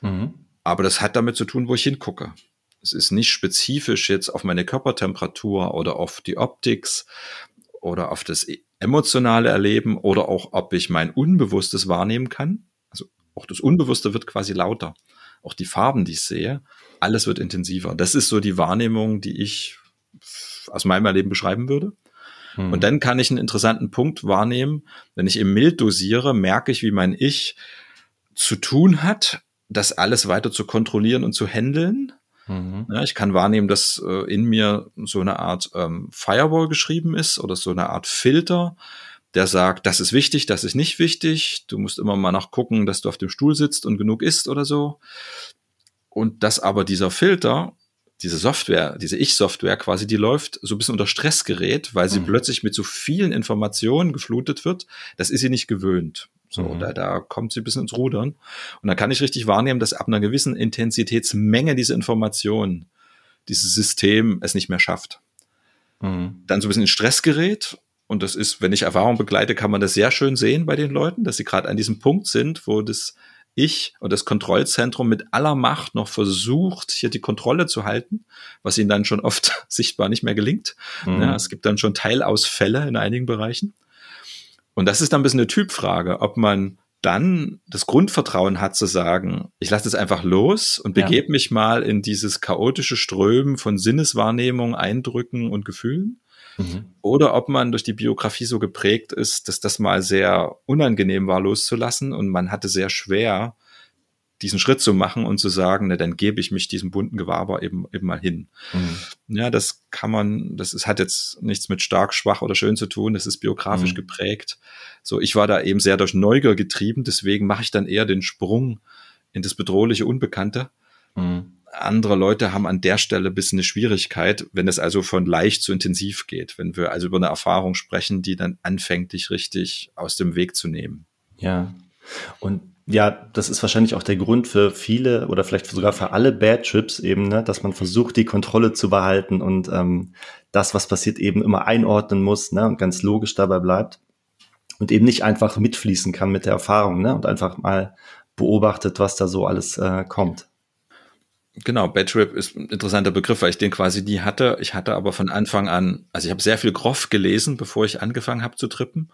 [SPEAKER 1] Mhm. Aber das hat damit zu tun, wo ich hingucke. Es ist nicht spezifisch jetzt auf meine Körpertemperatur oder auf die Optics oder auf das emotionale Erleben oder auch, ob ich mein Unbewusstes wahrnehmen kann. Also auch das Unbewusste wird quasi lauter. Auch die Farben, die ich sehe alles wird intensiver. Das ist so die Wahrnehmung, die ich aus meinem Erleben beschreiben würde. Hm. Und dann kann ich einen interessanten Punkt wahrnehmen. Wenn ich im mild dosiere, merke ich, wie mein Ich zu tun hat, das alles weiter zu kontrollieren und zu handeln. Mhm. Ja, ich kann wahrnehmen, dass äh, in mir so eine Art ähm, Firewall geschrieben ist oder so eine Art Filter, der sagt, das ist wichtig, das ist nicht wichtig. Du musst immer mal nachgucken, dass du auf dem Stuhl sitzt und genug isst oder so. Und dass aber dieser Filter, diese Software, diese Ich-Software quasi, die läuft so ein bisschen unter Stress gerät, weil sie mhm. plötzlich mit so vielen Informationen geflutet wird, das ist sie nicht gewöhnt. So, mhm. da, da kommt sie ein bisschen ins Rudern. Und dann kann ich richtig wahrnehmen, dass ab einer gewissen Intensitätsmenge diese Informationen, dieses System es nicht mehr schafft. Mhm. Dann so ein bisschen in Stress gerät. Und das ist, wenn ich Erfahrung begleite, kann man das sehr schön sehen bei den Leuten, dass sie gerade an diesem Punkt sind, wo das ich und das Kontrollzentrum mit aller Macht noch versucht, hier die Kontrolle zu halten, was ihnen dann schon oft sichtbar nicht mehr gelingt. Mhm. Ja, es gibt dann schon Teilausfälle in einigen Bereichen. Und das ist dann ein bisschen eine Typfrage, ob man dann das Grundvertrauen hat zu sagen, ich lasse das einfach los und begebe ja. mich mal in dieses chaotische Strömen von Sinneswahrnehmung, Eindrücken und Gefühlen. Mhm. Oder ob man durch die Biografie so geprägt ist, dass das mal sehr unangenehm war, loszulassen und man hatte sehr schwer, diesen Schritt zu machen und zu sagen, ne, dann gebe ich mich diesem bunten Gewaber eben, eben mal hin. Mhm. Ja, das kann man, das ist, hat jetzt nichts mit stark, schwach oder schön zu tun, das ist biografisch mhm. geprägt. So, ich war da eben sehr durch Neugier getrieben, deswegen mache ich dann eher den Sprung in das bedrohliche Unbekannte. Mhm andere Leute haben an der Stelle ein bisschen eine Schwierigkeit, wenn es also von leicht zu intensiv geht, wenn wir also über eine Erfahrung sprechen, die dann anfängt, dich richtig aus dem Weg zu nehmen.
[SPEAKER 2] Ja. Und ja, das ist wahrscheinlich auch der Grund für viele oder vielleicht sogar für alle Bad Trips eben, ne, dass man versucht, die Kontrolle zu behalten und ähm, das, was passiert, eben immer einordnen muss ne, und ganz logisch dabei bleibt und eben nicht einfach mitfließen kann mit der Erfahrung ne, und einfach mal beobachtet, was da so alles äh, kommt.
[SPEAKER 1] Genau, Bad ist ein interessanter Begriff, weil ich den quasi nie hatte. Ich hatte aber von Anfang an, also ich habe sehr viel Groff gelesen, bevor ich angefangen habe zu trippen.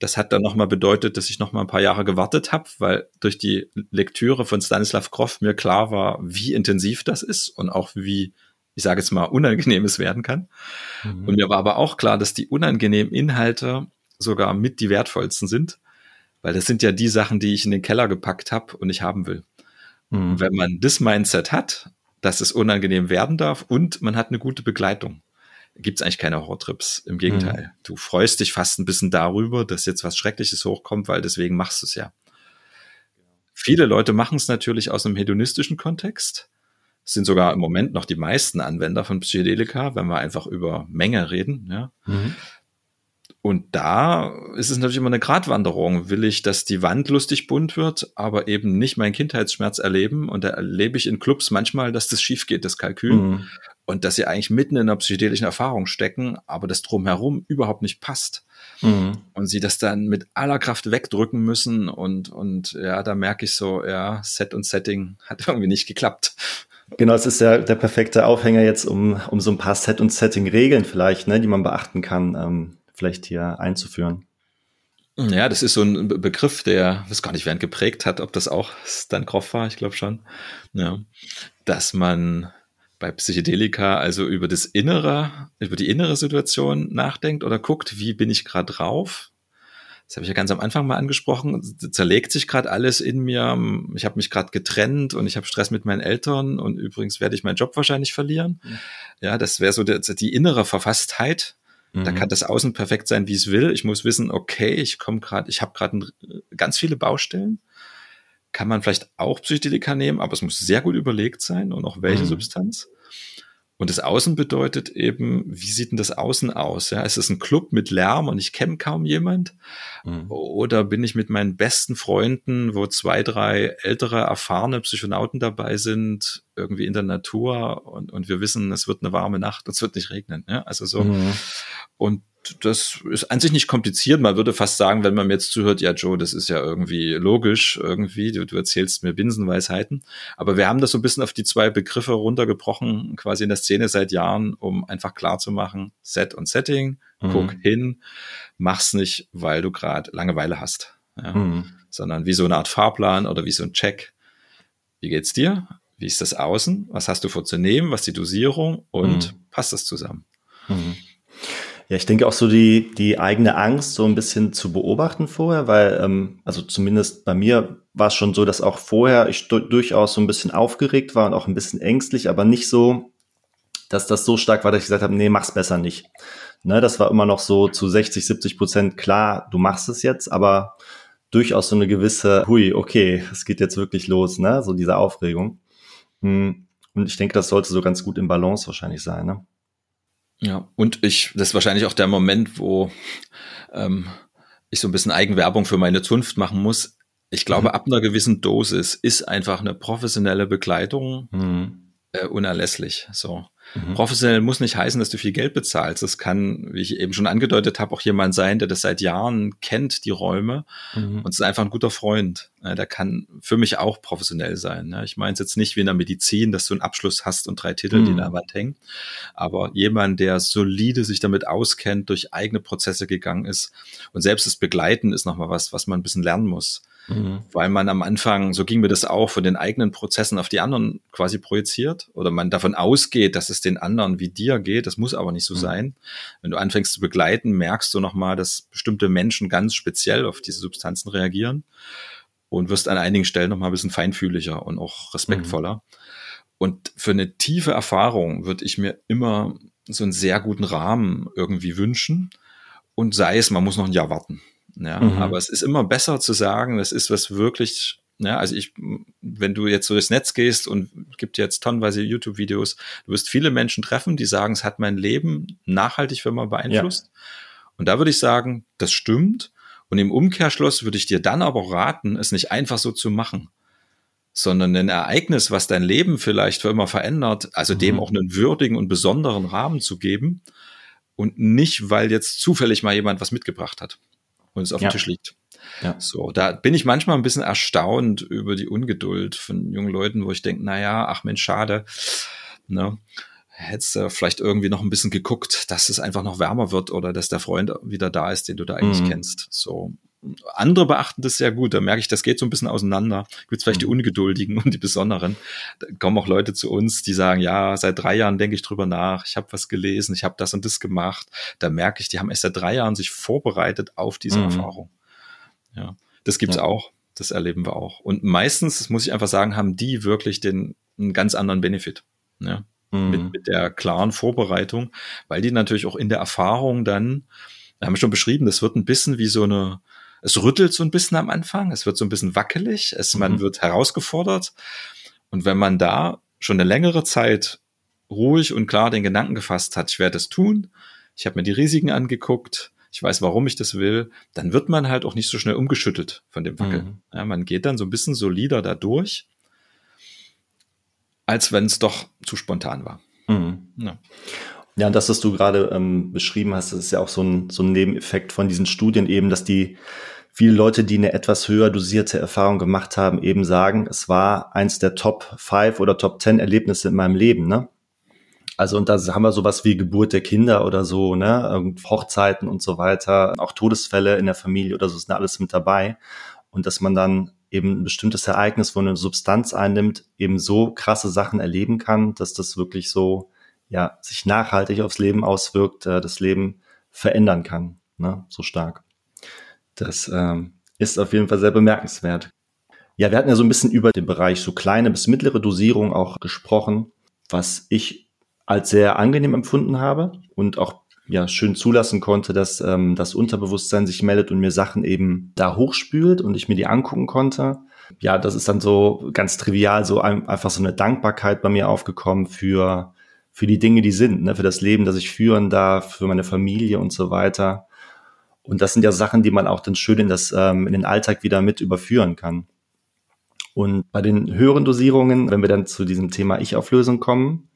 [SPEAKER 1] Das hat dann nochmal bedeutet, dass ich nochmal ein paar Jahre gewartet habe, weil durch die Lektüre von Stanislav Groff mir klar war, wie intensiv das ist und auch wie, ich sage jetzt mal, unangenehm es werden kann. Mhm. Und mir war aber auch klar, dass die unangenehmen Inhalte sogar mit die wertvollsten sind, weil das sind ja die Sachen, die ich in den Keller gepackt habe und ich haben will. Mhm. Wenn man das Mindset hat, dass es unangenehm werden darf und man hat eine gute Begleitung, gibt es eigentlich keine Horrortrips. Im Gegenteil. Mhm. Du freust dich fast ein bisschen darüber, dass jetzt was Schreckliches hochkommt, weil deswegen machst du es ja. Viele Leute machen es natürlich aus einem hedonistischen Kontext. Es sind sogar im Moment noch die meisten Anwender von Psychedelika, wenn wir einfach über Menge reden. Ja. Mhm. Und da ist es natürlich immer eine Gratwanderung. Will ich, dass die Wand lustig bunt wird, aber eben nicht meinen Kindheitsschmerz erleben? Und da erlebe ich in Clubs manchmal, dass das schief geht, das Kalkül. Mhm. Und dass sie eigentlich mitten in einer psychedelischen Erfahrung stecken, aber das drumherum überhaupt nicht passt. Mhm. Und sie das dann mit aller Kraft wegdrücken müssen. Und, und ja, da merke ich so, ja, Set und Setting hat irgendwie nicht geklappt.
[SPEAKER 2] Genau, es ist ja der perfekte Aufhänger jetzt, um, um so ein paar Set- und Setting-Regeln vielleicht, ne, die man beachten kann. Ähm vielleicht hier einzuführen?
[SPEAKER 1] Ja, das ist so ein Begriff, der, weiß gar nicht, wer ihn geprägt hat, ob das auch Stan Groff war, ich glaube schon. Ja, dass man bei Psychedelika also über das Innere, über die innere Situation nachdenkt oder guckt, wie bin ich gerade drauf? Das habe ich ja ganz am Anfang mal angesprochen. Zerlegt sich gerade alles in mir. Ich habe mich gerade getrennt und ich habe Stress mit meinen Eltern und übrigens werde ich meinen Job wahrscheinlich verlieren. Ja, das wäre so die, die innere Verfasstheit da mhm. kann das Außen perfekt sein, wie es will. Ich muss wissen, okay, ich komme gerade, ich habe gerade ganz viele Baustellen. Kann man vielleicht auch Psychedelika nehmen, aber es muss sehr gut überlegt sein und auch welche mhm. Substanz. Und das Außen bedeutet eben, wie sieht denn das Außen aus? Ja, ist es ein Club mit Lärm und ich kenne kaum jemand? Mhm. Oder bin ich mit meinen besten Freunden, wo zwei, drei ältere, erfahrene Psychonauten dabei sind, irgendwie in der Natur und, und wir wissen, es wird eine warme Nacht und es wird nicht regnen. Ja, also so. Mhm. Und das ist an sich nicht kompliziert. Man würde fast sagen, wenn man mir jetzt zuhört, ja, Joe, das ist ja irgendwie logisch, irgendwie, du, du erzählst mir Binsenweisheiten. Aber wir haben das so ein bisschen auf die zwei Begriffe runtergebrochen, quasi in der Szene seit Jahren, um einfach klar zu machen, Set und Setting, mhm. guck hin, mach's nicht, weil du gerade Langeweile hast. Ja? Mhm. Sondern wie so eine Art Fahrplan oder wie so ein Check. Wie geht's dir? Wie ist das Außen? Was hast du vorzunehmen? Was ist die Dosierung? Und mhm. passt das zusammen?
[SPEAKER 2] Mhm. Ja, ich denke auch so die, die eigene Angst so ein bisschen zu beobachten vorher, weil, ähm, also zumindest bei mir war es schon so, dass auch vorher ich durchaus so ein bisschen aufgeregt war und auch ein bisschen ängstlich, aber nicht so, dass das so stark war, dass ich gesagt habe, nee, mach's besser nicht. Ne, das war immer noch so zu 60, 70 Prozent klar, du machst es jetzt, aber durchaus so eine gewisse, hui, okay, es geht jetzt wirklich los, ne, so diese Aufregung. Hm, und ich denke, das sollte so ganz gut im Balance wahrscheinlich sein, ne?
[SPEAKER 1] Ja, und ich, das ist wahrscheinlich auch der Moment, wo ähm, ich so ein bisschen Eigenwerbung für meine Zunft machen muss. Ich glaube, mhm. ab einer gewissen Dosis ist einfach eine professionelle Begleitung mhm. Äh, unerlässlich. So. Mhm. Professionell muss nicht heißen, dass du viel Geld bezahlst. Das kann, wie ich eben schon angedeutet habe, auch jemand sein, der das seit Jahren kennt, die Räume. Mhm. Und ist einfach ein guter Freund. Der kann für mich auch professionell sein. Ich meine es jetzt nicht wie in der Medizin, dass du einen Abschluss hast und drei Titel, mhm. die in der Wand hängen. Aber jemand, der solide sich damit auskennt, durch eigene Prozesse gegangen ist. Und selbst das Begleiten ist nochmal was, was man ein bisschen lernen muss. Mhm. Weil man am Anfang, so ging mir das auch, von den eigenen Prozessen auf die anderen quasi projiziert oder man davon ausgeht, dass es den anderen wie dir geht. Das muss aber nicht so mhm. sein. Wenn du anfängst zu begleiten, merkst du nochmal, dass bestimmte Menschen ganz speziell auf diese Substanzen reagieren und wirst an einigen Stellen nochmal ein bisschen feinfühliger und auch respektvoller. Mhm. Und für eine tiefe Erfahrung würde ich mir immer so einen sehr guten Rahmen irgendwie wünschen. Und sei es, man muss noch ein Jahr warten. Ja, mhm. aber es ist immer besser zu sagen, das ist was wirklich, ja, also ich, wenn du jetzt so durchs Netz gehst und gibt jetzt tonnenweise YouTube-Videos, du wirst viele Menschen treffen, die sagen, es hat mein Leben nachhaltig für immer beeinflusst. Ja. Und da würde ich sagen, das stimmt. Und im Umkehrschluss würde ich dir dann aber raten, es nicht einfach so zu machen, sondern ein Ereignis, was dein Leben vielleicht für immer verändert, also mhm. dem auch einen würdigen und besonderen Rahmen zu geben und nicht, weil jetzt zufällig mal jemand was mitgebracht hat und es auf ja. dem Tisch liegt. Ja. So, da bin ich manchmal ein bisschen erstaunt über die Ungeduld von jungen Leuten, wo ich denke, na ja, ach Mensch, schade. Ne? Hättest du vielleicht irgendwie noch ein bisschen geguckt, dass es einfach noch wärmer wird oder dass der Freund wieder da ist, den du da eigentlich mhm. kennst. So, andere beachten das sehr gut. Da merke ich, das geht so ein bisschen auseinander. Gibt vielleicht die mhm. Ungeduldigen und die Besonderen. Da kommen auch Leute zu uns, die sagen, ja, seit drei Jahren denke ich drüber nach. Ich habe was gelesen, ich habe das und das gemacht. Da merke ich, die haben erst seit drei Jahren sich vorbereitet auf diese mhm. Erfahrung. Ja, das gibt's ja. auch. Das erleben wir auch. Und meistens, das muss ich einfach sagen, haben die wirklich den einen ganz anderen Benefit. Ja, mhm. mit, mit der klaren Vorbereitung, weil die natürlich auch in der Erfahrung dann, wir haben schon beschrieben, das wird ein bisschen wie so eine es rüttelt so ein bisschen am Anfang, es wird so ein bisschen wackelig, es, mhm. man wird herausgefordert. Und wenn man da schon eine längere Zeit ruhig und klar den Gedanken gefasst hat, ich werde es tun, ich habe mir die Risiken angeguckt, ich weiß, warum ich das will, dann wird man halt auch nicht so schnell umgeschüttelt von dem Wackeln. Mhm. Ja, man geht dann so ein bisschen solider da durch, als wenn es doch zu spontan war.
[SPEAKER 2] Mhm. Ja. Ja, das, was du gerade ähm, beschrieben hast, ist ja auch so ein, so ein Nebeneffekt von diesen Studien eben, dass die viele Leute, die eine etwas höher dosierte Erfahrung gemacht haben, eben sagen, es war eins der Top 5 oder Top 10 Erlebnisse in meinem Leben, ne? Also und da haben wir sowas wie Geburt der Kinder oder so, ne, Hochzeiten und so weiter, auch Todesfälle in der Familie oder so ist alles mit dabei und dass man dann eben ein bestimmtes Ereignis, wo eine Substanz einnimmt, eben so krasse Sachen erleben kann, dass das wirklich so ja sich nachhaltig aufs Leben auswirkt, äh, das Leben verändern kann, ne, so stark. Das ähm, ist auf jeden Fall sehr bemerkenswert. Ja, wir hatten ja so ein bisschen über den Bereich so kleine bis mittlere Dosierung auch gesprochen, was ich als sehr angenehm empfunden habe und auch ja schön zulassen konnte, dass ähm, das Unterbewusstsein sich meldet und mir Sachen eben da hochspült und ich mir die angucken konnte. Ja, das ist dann so ganz trivial, so ein, einfach so eine Dankbarkeit bei mir aufgekommen für für die Dinge, die sind, ne, für das Leben, das ich führen darf, für meine Familie und so weiter. Und das sind ja Sachen, die man auch dann schön in, das, ähm, in den Alltag wieder mit überführen kann. Und bei den höheren Dosierungen, wenn wir dann zu diesem Thema Ich-Auflösung kommen,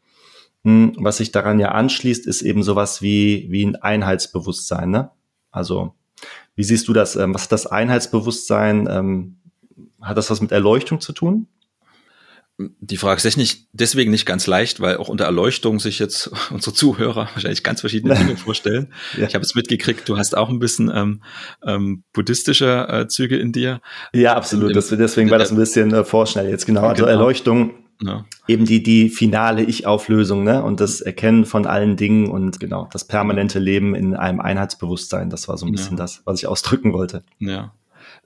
[SPEAKER 2] hm, was sich daran ja anschließt, ist eben sowas wie, wie ein Einheitsbewusstsein. Ne? Also, wie siehst du das? Ähm, was hat das Einheitsbewusstsein? Ähm, hat das was mit Erleuchtung zu tun?
[SPEAKER 1] Die Frage ist nicht, deswegen nicht ganz leicht, weil auch unter Erleuchtung sich jetzt unsere Zuhörer wahrscheinlich ganz verschiedene Dinge vorstellen. ja. Ich habe es mitgekriegt, du hast auch ein bisschen ähm, ähm, buddhistische äh, Züge in dir.
[SPEAKER 2] Ja, absolut. Im, das, deswegen war das ein bisschen äh, vorschnell jetzt, genau. Also genau. Erleuchtung, ja. eben die, die finale Ich-Auflösung ne? und das Erkennen von allen Dingen und genau, das permanente Leben in einem Einheitsbewusstsein. Das war so ein bisschen ja. das, was ich ausdrücken wollte.
[SPEAKER 1] Ja.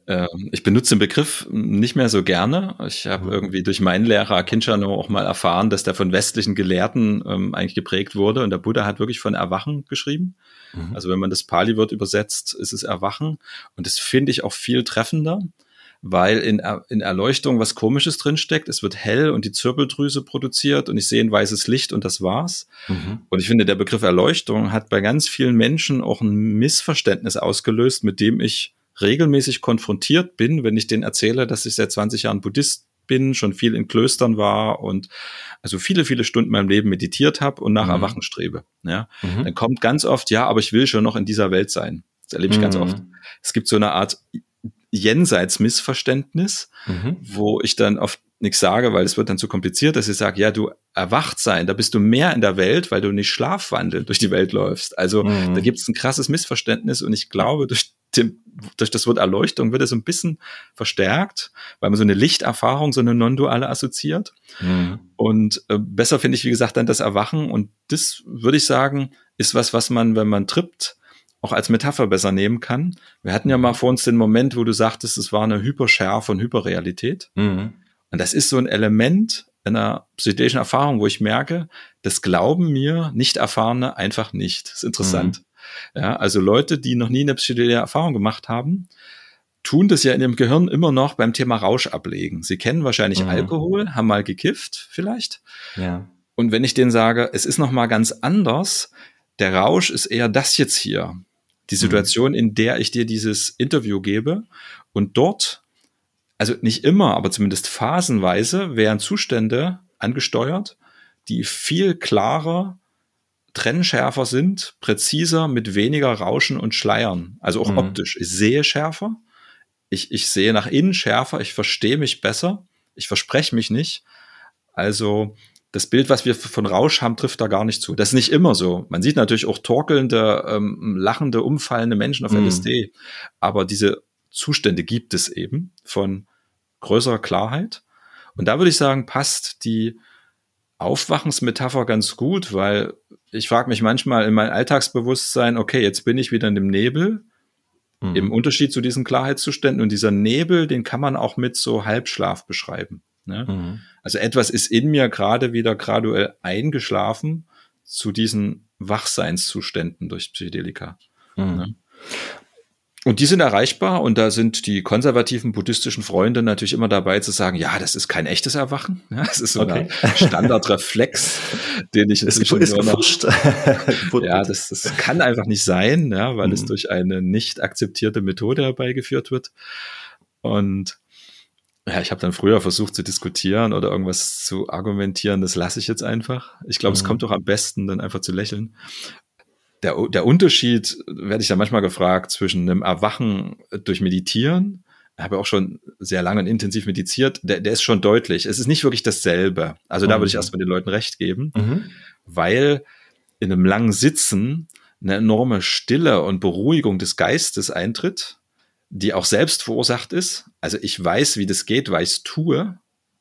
[SPEAKER 1] Ähm, ich benutze den Begriff nicht mehr so gerne. Ich habe mhm. irgendwie durch meinen Lehrer Kinshano auch mal erfahren, dass der von westlichen Gelehrten ähm, eigentlich geprägt wurde. Und der Buddha hat wirklich von Erwachen geschrieben. Mhm. Also wenn man das Pali-Wort übersetzt, ist es Erwachen. Und das finde ich auch viel treffender, weil in, er in Erleuchtung was Komisches drinsteckt. Es wird hell und die Zirbeldrüse produziert und ich sehe ein weißes Licht und das war's. Mhm. Und ich finde, der Begriff Erleuchtung hat bei ganz vielen Menschen auch ein Missverständnis ausgelöst, mit dem ich regelmäßig konfrontiert bin, wenn ich denen erzähle, dass ich seit 20 Jahren Buddhist bin, schon viel in Klöstern war und also viele, viele Stunden in meinem Leben meditiert habe und nach mhm. Erwachen strebe. Ja, mhm. dann kommt ganz oft, ja, aber ich will schon noch in dieser Welt sein. Das erlebe ich mhm. ganz oft. Es gibt so eine Art Jenseits-Missverständnis, mhm. wo ich dann oft nichts sage, weil es wird dann zu kompliziert, dass ich sage, ja, du erwacht sein, da bist du mehr in der Welt, weil du nicht schlafwandelnd durch die Welt läufst. Also mhm. da gibt es ein krasses Missverständnis und ich glaube, durch dem, durch das Wort Erleuchtung wird es ein bisschen verstärkt, weil man so eine Lichterfahrung, so eine non-duale assoziiert. Mhm. Und äh, besser finde ich, wie gesagt, dann das Erwachen. Und das würde ich sagen, ist was, was man, wenn man trippt, auch als Metapher besser nehmen kann. Wir hatten ja mal vor uns den Moment, wo du sagtest, es war eine Hyperschärfe und Hyperrealität. Mhm. Und das ist so ein Element einer psychedelischen Erfahrung, wo ich merke, das glauben mir nicht Erfahrene einfach nicht. Das ist interessant. Mhm. Ja, also Leute, die noch nie eine psychedelische Erfahrung gemacht haben, tun das ja in ihrem Gehirn immer noch beim Thema Rausch ablegen. Sie kennen wahrscheinlich mhm. Alkohol, haben mal gekifft vielleicht. Ja. Und wenn ich denen sage, es ist noch mal ganz anders, der Rausch ist eher das jetzt hier. Die mhm. Situation, in der ich dir dieses Interview gebe und dort, also nicht immer, aber zumindest phasenweise werden Zustände angesteuert, die viel klarer trennschärfer sind, präziser, mit weniger Rauschen und Schleiern. Also auch mhm. optisch. Ich sehe schärfer. ich, ich sehe nach innen schärfer, ich verstehe mich besser, ich verspreche mich nicht. Also das Bild, was wir von Rausch haben, trifft da gar nicht zu. Das ist nicht immer so. Man sieht natürlich auch torkelnde, ähm, lachende, umfallende Menschen auf mm. LSD. Aber diese Zustände gibt es eben von größerer Klarheit. Und da würde ich sagen, passt die Aufwachensmetapher ganz gut, weil ich frage mich manchmal in mein Alltagsbewusstsein, okay, jetzt bin ich wieder in dem Nebel, mhm. im Unterschied zu diesen Klarheitszuständen. Und dieser Nebel, den kann man auch mit so Halbschlaf beschreiben. Ne? Mhm. Also etwas ist in mir gerade wieder graduell eingeschlafen zu diesen Wachseinszuständen durch Psychedelika. Mhm. Ne? Und die sind erreichbar und da sind die konservativen buddhistischen Freunde natürlich immer dabei zu sagen, ja, das ist kein echtes Erwachen. Ja, das ist so okay. ein Standardreflex, den ich inzwischen ist, ist noch, Ja, das, das kann einfach nicht sein, ja, weil mhm. es durch eine nicht akzeptierte Methode herbeigeführt wird. Und ja, ich habe dann früher versucht zu diskutieren oder irgendwas zu argumentieren, das lasse ich jetzt einfach. Ich glaube, mhm. es kommt doch am besten, dann einfach zu lächeln der, der Unterschied, werde ich da manchmal gefragt, zwischen einem Erwachen durch Meditieren, ich habe auch schon sehr lange und intensiv meditiert, der, der ist schon deutlich. Es ist nicht wirklich dasselbe. Also da würde ich mhm. erstmal den Leuten recht geben, mhm. weil in einem langen Sitzen eine enorme Stille und Beruhigung des Geistes eintritt, die auch selbst verursacht ist. Also ich weiß, wie das geht, weil ich es tue.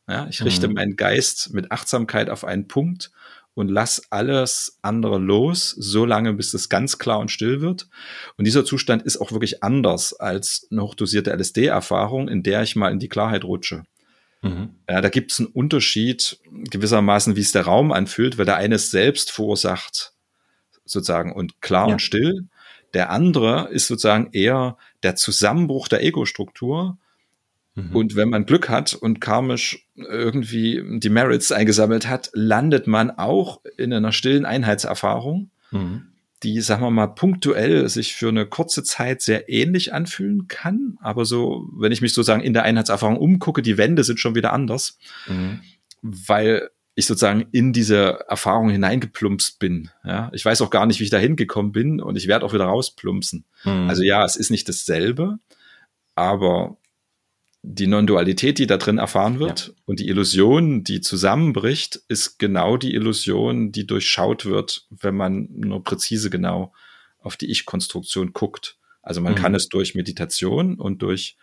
[SPEAKER 1] Ja, ich richte mhm. meinen Geist mit Achtsamkeit auf einen Punkt und lass alles andere los, so lange, bis es ganz klar und still wird. Und dieser Zustand ist auch wirklich anders als eine hochdosierte LSD-Erfahrung, in der ich mal in die Klarheit rutsche. Mhm. Ja, da gibt es einen Unterschied gewissermaßen, wie es der Raum anfühlt, weil der eine es selbst verursacht, sozusagen, und klar ja. und still. Der andere ist sozusagen eher der Zusammenbruch der Ego-Struktur Mhm. Und wenn man Glück hat und karmisch irgendwie die Merits eingesammelt hat, landet man auch in einer stillen Einheitserfahrung, mhm. die, sagen wir mal, punktuell sich für eine kurze Zeit sehr ähnlich anfühlen kann. Aber so, wenn ich mich sozusagen in der Einheitserfahrung umgucke, die Wände sind schon wieder anders, mhm. weil ich sozusagen in diese Erfahrung hineingeplumpst bin. Ja, ich weiß auch gar nicht, wie ich da hingekommen bin und ich werde auch wieder rausplumpsen. Mhm. Also ja, es ist nicht dasselbe, aber die Non-Dualität, die da drin erfahren wird ja. und die Illusion, die zusammenbricht, ist genau die Illusion, die durchschaut wird, wenn man nur präzise genau auf die Ich-Konstruktion guckt. Also man mhm. kann es durch Meditation und durch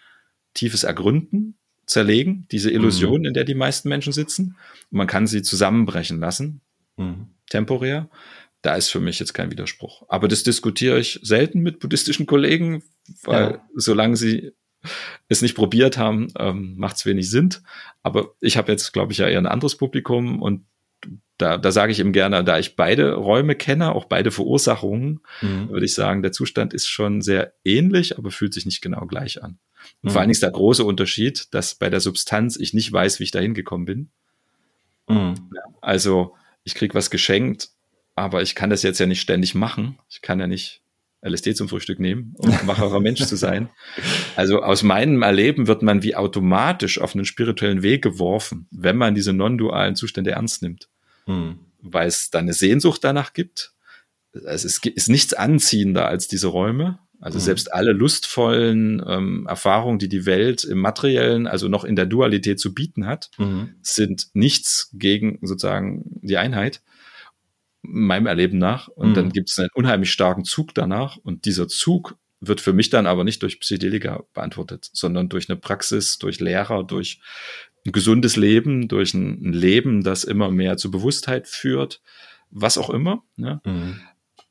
[SPEAKER 1] tiefes Ergründen zerlegen, diese Illusion, mhm. in der die meisten Menschen sitzen. Und man kann sie zusammenbrechen lassen, mhm. temporär. Da ist für mich jetzt kein Widerspruch. Aber das diskutiere ich selten mit buddhistischen Kollegen, weil ja. solange sie es nicht probiert haben, ähm, macht es wenig Sinn. Aber ich habe jetzt, glaube ich, ja eher ein anderes Publikum und da, da sage ich ihm gerne, da ich beide Räume kenne, auch beide Verursachungen, mhm. würde ich sagen, der Zustand ist schon sehr ähnlich, aber fühlt sich nicht genau gleich an. Und mhm. vor allen Dingen ist der große Unterschied, dass bei der Substanz ich nicht weiß, wie ich da hingekommen bin. Mhm. Also ich krieg was geschenkt, aber ich kann das jetzt ja nicht ständig machen. Ich kann ja nicht LSD zum Frühstück nehmen, um ein wacherer Mensch zu sein. Also aus meinem Erleben wird man wie automatisch auf einen spirituellen Weg geworfen, wenn man diese non-dualen Zustände ernst nimmt. Hm. Weil es da eine Sehnsucht danach gibt. Es ist, ist nichts anziehender als diese Räume. Also hm. selbst alle lustvollen ähm, Erfahrungen, die die Welt im materiellen, also noch in der Dualität zu bieten hat, hm. sind nichts gegen sozusagen die Einheit meinem Erleben nach. Und mhm. dann gibt es einen unheimlich starken Zug danach. Und dieser Zug wird für mich dann aber nicht durch Psychedelika beantwortet, sondern durch eine Praxis, durch Lehrer, durch ein gesundes Leben, durch ein, Leben, das immer mehr zur Bewusstheit führt, was auch immer. Ne? Mhm.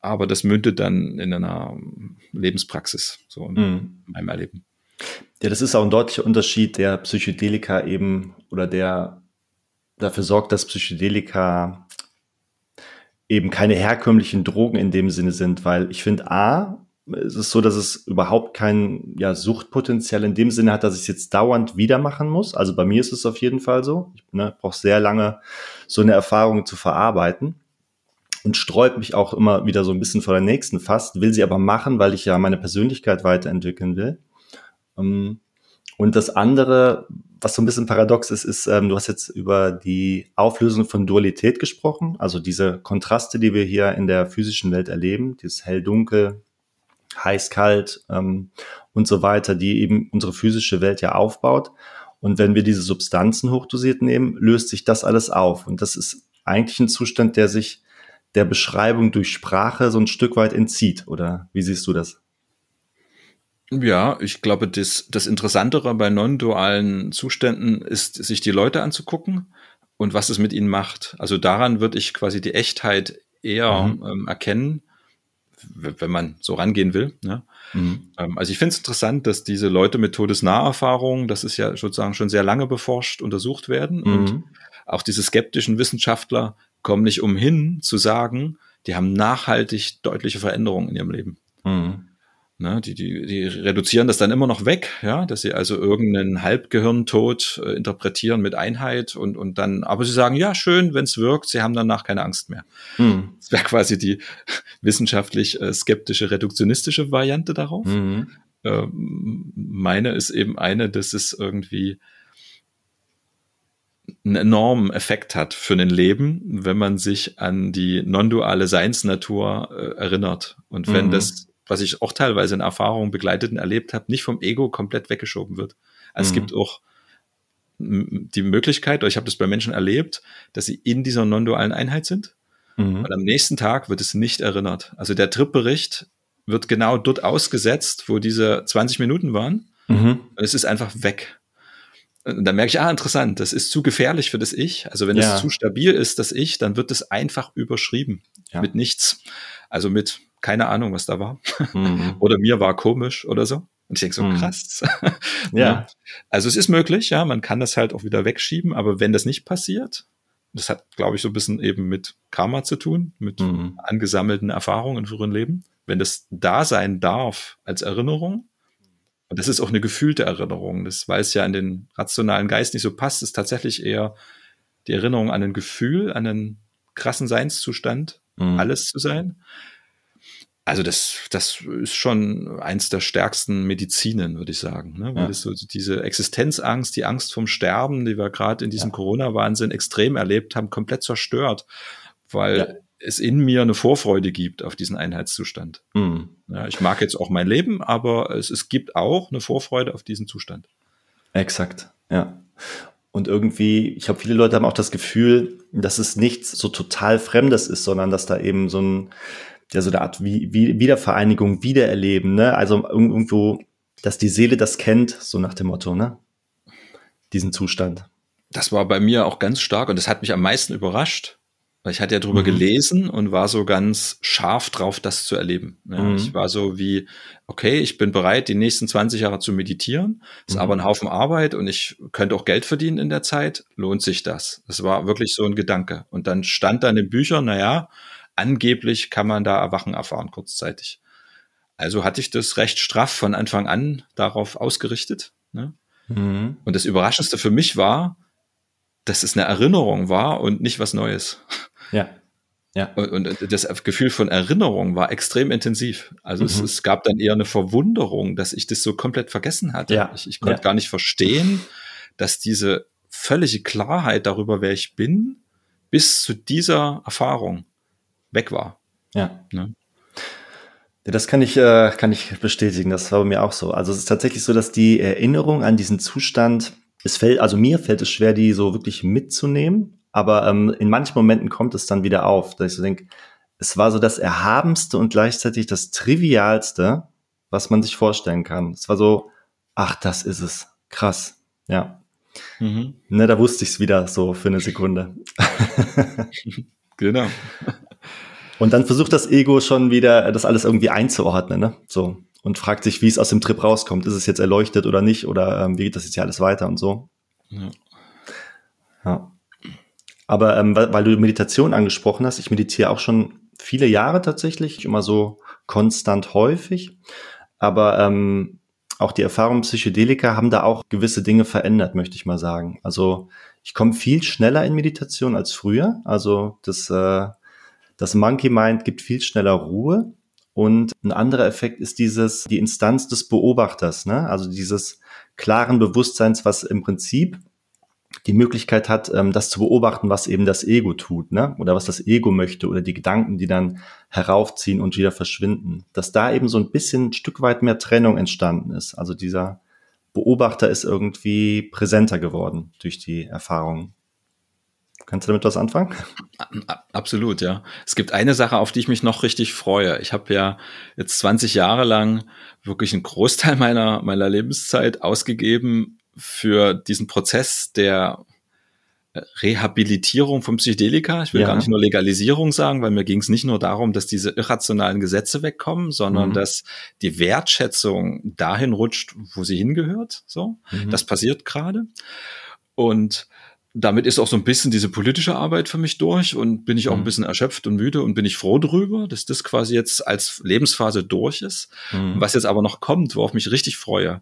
[SPEAKER 1] Aber das mündet dann in einer Lebenspraxis, so in mhm. meinem Erleben.
[SPEAKER 2] Ja, das ist auch ein deutlicher Unterschied, der Psychedelika eben oder der dafür sorgt, dass Psychedelika eben keine herkömmlichen Drogen in dem Sinne sind, weil ich finde, A, es ist so, dass es überhaupt kein ja, Suchtpotenzial in dem Sinne hat, dass ich es jetzt dauernd wieder machen muss. Also bei mir ist es auf jeden Fall so. Ich ne, brauche sehr lange, so eine Erfahrung zu verarbeiten und sträubt mich auch immer wieder so ein bisschen vor der nächsten fast, will sie aber machen, weil ich ja meine Persönlichkeit weiterentwickeln will. Ähm, und das andere, was so ein bisschen paradox ist, ist, ähm, du hast jetzt über die Auflösung von Dualität gesprochen, also diese Kontraste, die wir hier in der physischen Welt erleben, dieses hell-dunkel, heiß, kalt ähm, und so weiter, die eben unsere physische Welt ja aufbaut. Und wenn wir diese Substanzen hochdosiert nehmen, löst sich das alles auf. Und das ist eigentlich ein Zustand, der sich der Beschreibung durch Sprache so ein Stück weit entzieht. Oder wie siehst du das?
[SPEAKER 1] Ja, ich glaube, das, das Interessantere bei non-dualen Zuständen ist, sich die Leute anzugucken und was es mit ihnen macht. Also daran würde ich quasi die Echtheit eher mhm. ähm, erkennen, wenn man so rangehen will. Ne? Mhm. Ähm, also ich finde es interessant, dass diese Leute mit Todesnaherfahrungen, das ist ja sozusagen schon sehr lange beforscht, untersucht werden. Mhm. Und auch diese skeptischen Wissenschaftler kommen nicht umhin zu sagen, die haben nachhaltig deutliche Veränderungen in ihrem Leben. Ne, die, die, die reduzieren das dann immer noch weg, ja, dass sie also irgendeinen Halbgehirntod äh, interpretieren mit Einheit und, und dann, aber sie sagen, ja, schön, wenn es wirkt, sie haben danach keine Angst mehr. Mhm. Das wäre quasi die wissenschaftlich äh, skeptische, reduktionistische Variante darauf. Mhm. Äh, meine ist eben eine, dass es irgendwie einen enormen Effekt hat für ein Leben, wenn man sich an die non-duale Seinsnatur äh, erinnert. Und wenn mhm. das was ich auch teilweise in Erfahrungen begleitet und erlebt habe, nicht vom Ego komplett weggeschoben wird. Also mhm. es gibt auch die Möglichkeit, oder ich habe das bei Menschen erlebt, dass sie in dieser non-dualen Einheit sind mhm. und am nächsten Tag wird es nicht erinnert. Also der Tripbericht wird genau dort ausgesetzt, wo diese 20 Minuten waren mhm. und es ist einfach weg. Und dann merke ich, ah, interessant, das ist zu gefährlich für das Ich. Also wenn ja. es zu stabil ist, das Ich, dann wird es einfach überschrieben ja. mit nichts. Also mit keine Ahnung, was da war. Mhm. oder mir war komisch oder so. Und ich denke so, mhm. krass. ja. Also es ist möglich, ja, man kann das halt auch wieder wegschieben, aber wenn das nicht passiert, das hat, glaube ich, so ein bisschen eben mit Karma zu tun, mit mhm. angesammelten Erfahrungen in früheren Leben. Wenn das da sein darf als Erinnerung, und das ist auch eine gefühlte Erinnerung, das weiß ja in den rationalen Geist nicht so passt, ist tatsächlich eher die Erinnerung an ein Gefühl, an einen krassen Seinszustand, mhm. alles zu sein. Also das, das ist schon eins der stärksten Medizinen, würde ich sagen. Ne? Weil ja. so diese Existenzangst, die Angst vom Sterben, die wir gerade in diesem ja. Corona-Wahnsinn extrem erlebt haben, komplett zerstört, weil ja. es in mir eine Vorfreude gibt auf diesen Einheitszustand. Mhm. Ich mag jetzt auch mein Leben, aber es, es gibt auch eine Vorfreude auf diesen Zustand.
[SPEAKER 2] Exakt, ja. Und irgendwie, ich habe viele Leute haben auch das Gefühl, dass es nichts so total Fremdes ist, sondern dass da eben so ein ja so eine Art wie, wie, Wiedervereinigung, Wiedererleben, ne? Also irgendwo, dass die Seele das kennt, so nach dem Motto, ne? Diesen Zustand.
[SPEAKER 1] Das war bei mir auch ganz stark und das hat mich am meisten überrascht, weil ich hatte ja drüber mhm. gelesen und war so ganz scharf drauf, das zu erleben. Ja, mhm. Ich war so wie, okay, ich bin bereit, die nächsten 20 Jahre zu meditieren. Ist mhm. aber ein Haufen Arbeit und ich könnte auch Geld verdienen in der Zeit. Lohnt sich das? Das war wirklich so ein Gedanke. Und dann stand da in den Büchern, naja, angeblich kann man da Erwachen erfahren kurzzeitig. Also hatte ich das recht straff von Anfang an darauf ausgerichtet. Ne? Mhm. Und das Überraschendste für mich war, dass es eine Erinnerung war und nicht was Neues.
[SPEAKER 2] Ja. Ja.
[SPEAKER 1] Und, und das Gefühl von Erinnerung war extrem intensiv. Also mhm. es, es, gab dann eher eine Verwunderung, dass ich das so komplett vergessen hatte. Ja. Ich, ich konnte ja. gar nicht verstehen, dass diese völlige Klarheit darüber, wer ich bin, bis zu dieser Erfahrung weg war.
[SPEAKER 2] Ja. Ne? Ja, das kann ich, äh, kann ich bestätigen. Das war bei mir auch so. Also es ist tatsächlich so, dass die Erinnerung an diesen Zustand, es fällt, also mir fällt es schwer, die so wirklich mitzunehmen. Aber ähm, in manchen Momenten kommt es dann wieder auf, dass ich so denke, es war so das Erhabenste und gleichzeitig das Trivialste, was man sich vorstellen kann. Es war so, ach, das ist es. Krass. Ja. Mhm. Ne, da wusste ich es wieder so für eine Sekunde.
[SPEAKER 1] genau.
[SPEAKER 2] Und dann versucht das Ego schon wieder, das alles irgendwie einzuordnen, ne? So. Und fragt sich, wie es aus dem Trip rauskommt. Ist es jetzt erleuchtet oder nicht? Oder ähm, wie geht das jetzt hier alles weiter und so? Ja. ja. Aber ähm, weil, weil du Meditation angesprochen hast, ich meditiere auch schon viele Jahre tatsächlich, immer so konstant häufig. Aber ähm, auch die Erfahrungen Psychedelika haben da auch gewisse Dinge verändert, möchte ich mal sagen. Also ich komme viel schneller in Meditation als früher. Also das äh, das Monkey Mind gibt viel schneller Ruhe. Und ein anderer Effekt ist dieses, die Instanz des Beobachters, ne? also dieses klaren Bewusstseins, was im Prinzip die Möglichkeit hat, ähm, das zu beobachten, was eben das Ego tut, ne? Oder was das Ego möchte oder die Gedanken, die dann heraufziehen und wieder verschwinden. Dass da eben so ein bisschen ein Stück weit mehr Trennung entstanden ist. Also dieser Beobachter ist irgendwie präsenter geworden durch die Erfahrungen. Kannst du damit was anfangen?
[SPEAKER 1] Absolut, ja. Es gibt eine Sache, auf die ich mich noch richtig freue. Ich habe ja jetzt 20 Jahre lang wirklich einen Großteil meiner, meiner Lebenszeit ausgegeben für diesen Prozess der Rehabilitierung von Psychedelika. Ich will ja. gar nicht nur Legalisierung sagen, weil mir ging es nicht nur darum, dass diese irrationalen Gesetze wegkommen, sondern mhm. dass die Wertschätzung dahin rutscht, wo sie hingehört. So, mhm. das passiert gerade. Und damit ist auch so ein bisschen diese politische Arbeit für mich durch und bin ich auch ein mhm. bisschen erschöpft und müde und bin ich froh drüber, dass das quasi jetzt als Lebensphase durch ist. Mhm. Was jetzt aber noch kommt, worauf mich richtig freue,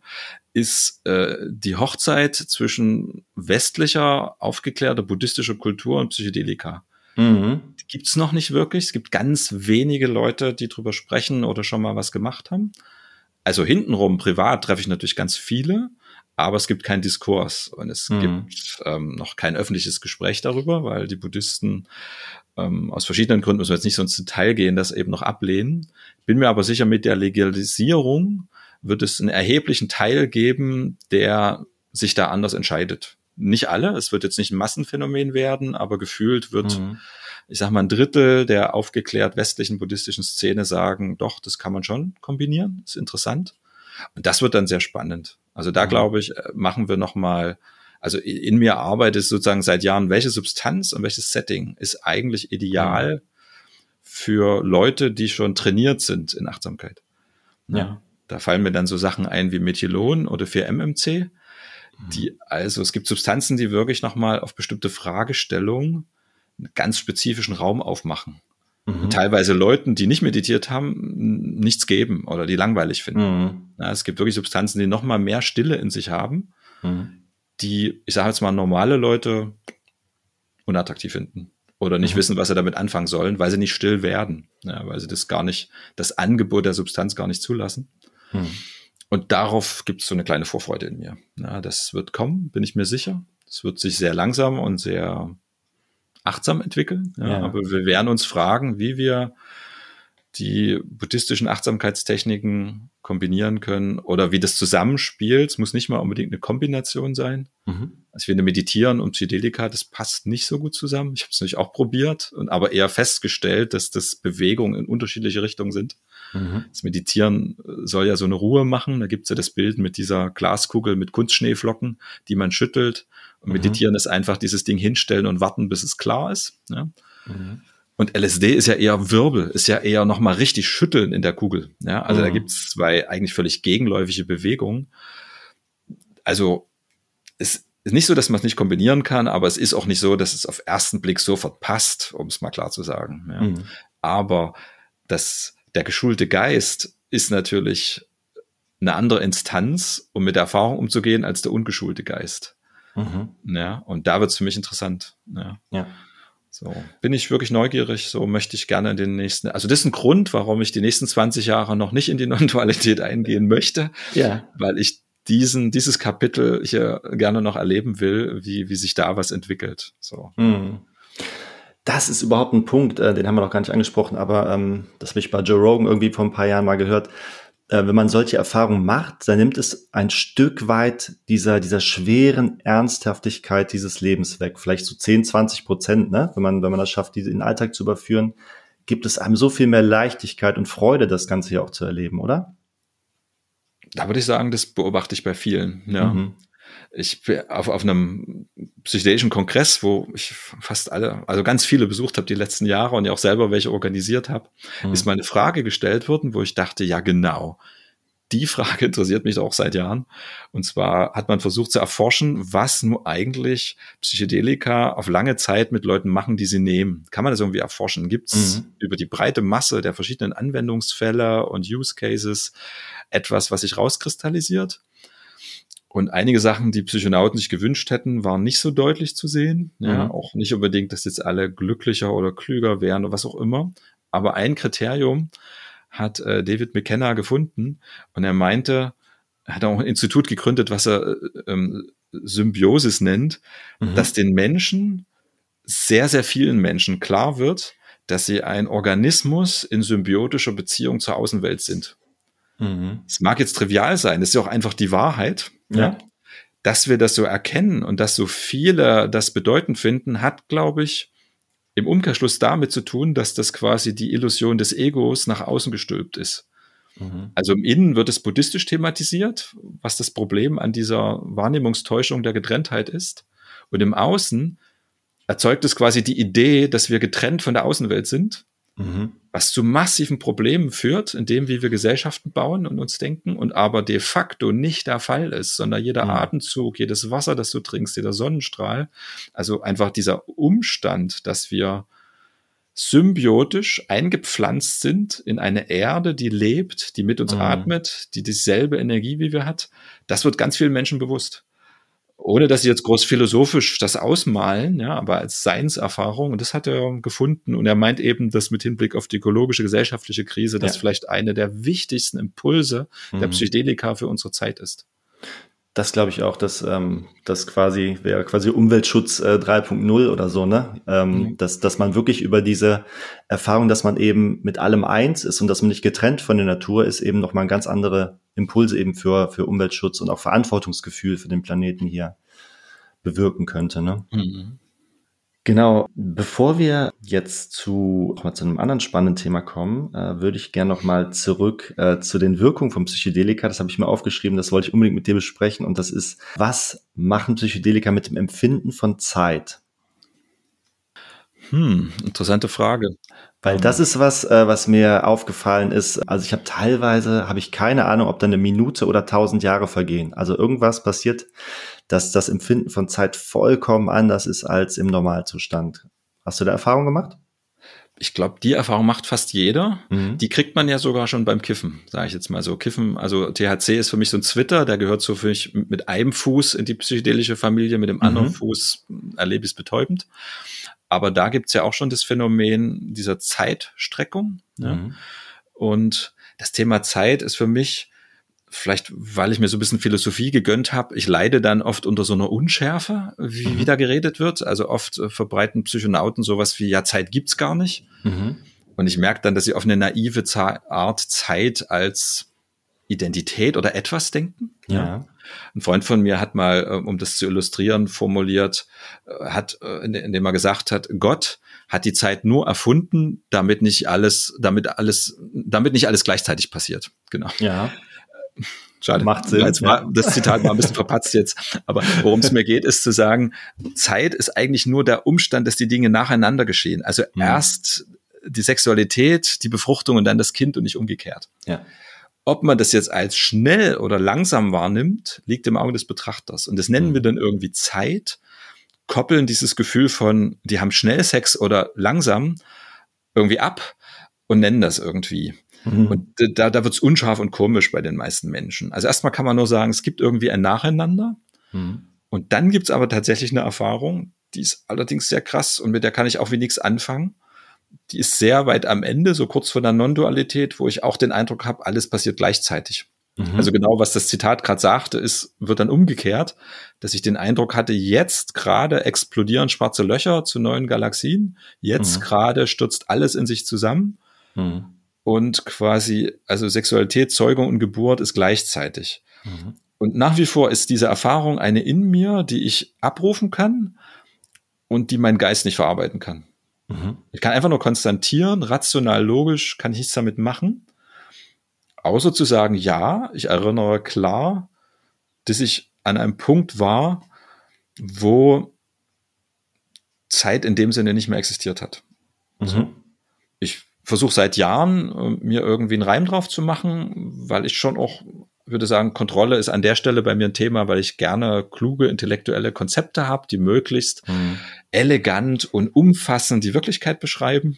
[SPEAKER 1] ist äh, die Hochzeit zwischen westlicher, aufgeklärter buddhistischer Kultur und Psychedelika. Mhm. Gibt's noch nicht wirklich. Es gibt ganz wenige Leute, die drüber sprechen oder schon mal was gemacht haben. Also hintenrum, privat, treffe ich natürlich ganz viele aber es gibt keinen Diskurs und es mhm. gibt ähm, noch kein öffentliches Gespräch darüber, weil die Buddhisten ähm, aus verschiedenen Gründen, müssen wir jetzt nicht so ins Detail gehen, das eben noch ablehnen. Bin mir aber sicher, mit der Legalisierung wird es einen erheblichen Teil geben, der sich da anders entscheidet. Nicht alle, es wird jetzt nicht ein Massenphänomen werden, aber gefühlt wird, mhm. ich sag mal, ein Drittel der aufgeklärt westlichen buddhistischen Szene sagen, doch, das kann man schon kombinieren, ist interessant. Und das wird dann sehr spannend. Also da mhm. glaube ich, äh, machen wir noch mal also in mir arbeitet sozusagen seit Jahren, welche Substanz und welches Setting ist eigentlich ideal mhm. für Leute, die schon trainiert sind in Achtsamkeit. Ja. ja. Da fallen mir dann so Sachen ein wie Methylon oder 4-MMC, mhm. die, also es gibt Substanzen, die wirklich nochmal auf bestimmte Fragestellungen einen ganz spezifischen Raum aufmachen. Mhm. Teilweise Leuten, die nicht meditiert haben, nichts geben oder die langweilig finden. Mhm. Ja, es gibt wirklich Substanzen, die nochmal mehr Stille in sich haben, mhm. die, ich sage jetzt mal, normale Leute unattraktiv finden oder nicht mhm. wissen, was sie damit anfangen sollen, weil sie nicht still werden, ja, weil sie das gar nicht, das Angebot der Substanz gar nicht zulassen. Mhm. Und darauf gibt es so eine kleine Vorfreude in mir. Ja, das wird kommen, bin ich mir sicher. Es wird sich sehr langsam und sehr achtsam entwickeln. Ja, ja. Aber wir werden uns fragen, wie wir die buddhistischen Achtsamkeitstechniken kombinieren können oder wie das zusammenspielt. Es muss nicht mal unbedingt eine Kombination sein. Mhm. Also wir meditieren und Psychedelika, das passt nicht so gut zusammen. Ich habe es natürlich auch probiert und aber eher festgestellt, dass das Bewegungen in unterschiedliche Richtungen sind. Mhm. Das Meditieren soll ja so eine Ruhe machen. Da gibt es ja das Bild mit dieser Glaskugel mit Kunstschneeflocken, die man schüttelt. Und mhm. Meditieren ist einfach dieses Ding hinstellen und warten, bis es klar ist. Ja? Mhm. Und LSD ist ja eher Wirbel, ist ja eher nochmal richtig schütteln in der Kugel. Ja, also mhm. da gibt es zwei eigentlich völlig gegenläufige Bewegungen. Also es ist nicht so, dass man es nicht kombinieren kann, aber es ist auch nicht so, dass es auf ersten Blick sofort passt, um es mal klar zu sagen. Ja. Mhm. Aber das, der geschulte Geist ist natürlich eine andere Instanz, um mit der Erfahrung umzugehen, als der ungeschulte Geist. Mhm. Ja, und da wird es für mich interessant. Ja. ja. So, bin ich wirklich neugierig, so möchte ich gerne in den nächsten, also das ist ein Grund, warum ich die nächsten 20 Jahre noch nicht in die Non-Dualität eingehen möchte, ja. weil ich diesen, dieses Kapitel hier gerne noch erleben will, wie, wie sich da was entwickelt. So. Mhm.
[SPEAKER 2] Das ist überhaupt ein Punkt, äh, den haben wir noch gar nicht angesprochen, aber ähm, das habe ich bei Joe Rogan irgendwie vor ein paar Jahren mal gehört äh, wenn man solche Erfahrungen macht, dann nimmt es ein Stück weit dieser, dieser schweren Ernsthaftigkeit dieses Lebens weg. Vielleicht so 10, 20 Prozent, ne? wenn man, wenn man das schafft, diese in den Alltag zu überführen, gibt es einem so viel mehr Leichtigkeit und Freude, das Ganze hier auch zu erleben, oder?
[SPEAKER 1] Da würde ich sagen, das beobachte ich bei vielen. Ja. Mhm ich auf, auf einem psychedelischen Kongress, wo ich fast alle, also ganz viele besucht habe die letzten Jahre und ja auch selber welche organisiert habe, mhm. ist meine Frage gestellt worden, wo ich dachte, ja genau, die Frage interessiert mich auch seit Jahren. Und zwar hat man versucht zu erforschen, was nur eigentlich Psychedelika auf lange Zeit mit Leuten machen, die sie nehmen. Kann man das irgendwie erforschen? Gibt es mhm. über die breite Masse der verschiedenen Anwendungsfälle und Use Cases etwas, was sich rauskristallisiert? Und einige Sachen, die Psychonauten sich gewünscht hätten, waren nicht so deutlich zu sehen. Ja, mhm. auch nicht unbedingt, dass jetzt alle glücklicher oder klüger wären oder was auch immer. Aber ein Kriterium hat äh, David McKenna gefunden und er meinte, er hat auch ein Institut gegründet, was er äh, ähm, Symbiosis nennt, mhm. dass den Menschen, sehr, sehr vielen Menschen klar wird, dass sie ein Organismus in symbiotischer Beziehung zur Außenwelt sind. Mhm. Es mag jetzt trivial sein, das ist ja auch einfach die Wahrheit. Ja. ja. Dass wir das so erkennen und dass so viele das bedeutend finden, hat, glaube ich, im Umkehrschluss damit zu tun, dass das quasi die Illusion des Egos nach außen gestülpt ist. Mhm. Also im Innen wird es buddhistisch thematisiert, was das Problem an dieser Wahrnehmungstäuschung der Getrenntheit ist. Und im Außen erzeugt es quasi die Idee, dass wir getrennt von der Außenwelt sind, mhm. Was zu massiven Problemen führt, in dem, wie wir Gesellschaften bauen und uns denken, und aber de facto nicht der Fall ist, sondern jeder mhm. Atemzug, jedes Wasser, das du trinkst, jeder Sonnenstrahl, also einfach dieser Umstand, dass wir symbiotisch eingepflanzt sind in eine Erde, die lebt, die mit uns mhm. atmet, die dieselbe Energie wie wir hat, das wird ganz vielen Menschen bewusst ohne dass sie jetzt groß philosophisch das ausmalen, ja, aber als Seinserfahrung. Und das hat er gefunden. Und er meint eben, dass mit Hinblick auf die ökologische, gesellschaftliche Krise, das vielleicht eine der wichtigsten Impulse mhm. der Psychedelika für unsere Zeit ist.
[SPEAKER 2] Das glaube ich auch, dass ähm, das quasi wäre quasi Umweltschutz äh, 3.0 oder so, ne? Ähm, mhm. dass, dass man wirklich über diese Erfahrung, dass man eben mit allem eins ist und dass man nicht getrennt von der Natur ist, eben nochmal ganz andere Impulse eben für, für Umweltschutz und auch Verantwortungsgefühl für den Planeten hier bewirken könnte. Ne? Mhm. Genau, bevor wir jetzt zu, mal zu einem anderen spannenden Thema kommen, äh, würde ich gerne nochmal zurück äh, zu den Wirkungen von Psychedelika. Das habe ich mir aufgeschrieben, das wollte ich unbedingt mit dir besprechen. Und das ist, was machen Psychedelika mit dem Empfinden von Zeit?
[SPEAKER 1] Hm, interessante Frage.
[SPEAKER 2] Weil das ist was, äh, was mir aufgefallen ist. Also ich habe teilweise, habe ich keine Ahnung, ob da eine Minute oder tausend Jahre vergehen. Also irgendwas passiert, dass das Empfinden von Zeit vollkommen anders ist als im Normalzustand. Hast du da Erfahrung gemacht?
[SPEAKER 1] ich glaube, die Erfahrung macht fast jeder. Mhm. Die kriegt man ja sogar schon beim Kiffen, sage ich jetzt mal so. Kiffen, also THC ist für mich so ein Zwitter, der gehört so für mich mit einem Fuß in die psychedelische Familie, mit dem anderen mhm. Fuß erlebe ich es betäubend. Aber da gibt's ja auch schon das Phänomen dieser Zeitstreckung. Ne? Mhm. Und das Thema Zeit ist für mich, vielleicht weil ich mir so ein bisschen Philosophie gegönnt habe, ich leide dann oft unter so einer Unschärfe, wie, mhm. wie da geredet wird. Also oft äh, verbreiten Psychonauten sowas wie, ja, Zeit gibt's gar nicht. Mhm. Und ich merke dann, dass sie auf eine naive Art Zeit als Identität oder etwas denken. Ja. Ein Freund von mir hat mal, äh, um das zu illustrieren, formuliert, äh, hat, indem er gesagt hat, Gott hat die Zeit nur erfunden, damit nicht alles, damit alles, damit nicht alles gleichzeitig passiert. Genau.
[SPEAKER 2] Ja.
[SPEAKER 1] Schade. Macht Sinn. Jetzt war, das Zitat war ein bisschen verpatzt jetzt. Aber worum es mir geht, ist zu sagen, Zeit ist eigentlich nur der Umstand, dass die Dinge nacheinander geschehen. Also mhm. erst die Sexualität, die Befruchtung und dann das Kind und nicht umgekehrt.
[SPEAKER 2] Ja.
[SPEAKER 1] Ob man das jetzt als schnell oder langsam wahrnimmt, liegt im Auge des Betrachters. Und das nennen wir mhm. dann irgendwie Zeit, koppeln dieses Gefühl von, die haben schnell Sex oder langsam irgendwie ab und nennen das irgendwie. Mhm. Und da, da wird's unscharf und komisch bei den meisten Menschen. Also erstmal kann man nur sagen, es gibt irgendwie ein Nacheinander. Mhm. Und dann gibt's aber tatsächlich eine Erfahrung, die ist allerdings sehr krass und mit der kann ich auch wie nichts anfangen die ist sehr weit am Ende, so kurz vor der Non-Dualität, wo ich auch den Eindruck habe, alles passiert gleichzeitig. Mhm. Also genau, was das Zitat gerade sagte, ist, wird dann umgekehrt, dass ich den Eindruck hatte, jetzt gerade explodieren schwarze Löcher zu neuen Galaxien, jetzt mhm. gerade stürzt alles in sich zusammen mhm. Und quasi, also Sexualität, Zeugung und Geburt ist gleichzeitig. Mhm. Und nach wie vor ist diese Erfahrung eine in mir, die ich abrufen kann und die mein Geist nicht verarbeiten kann. Mhm. Ich kann einfach nur konstatieren, rational, logisch kann ich nichts damit machen. Außer zu sagen, ja, ich erinnere klar, dass ich an einem Punkt war, wo Zeit in dem Sinne nicht mehr existiert hat. Mhm. Versuche seit Jahren, äh, mir irgendwie einen Reim drauf zu machen, weil ich schon auch würde sagen, Kontrolle ist an der Stelle bei mir ein Thema, weil ich gerne kluge intellektuelle Konzepte habe, die möglichst mhm. elegant und umfassend die Wirklichkeit beschreiben.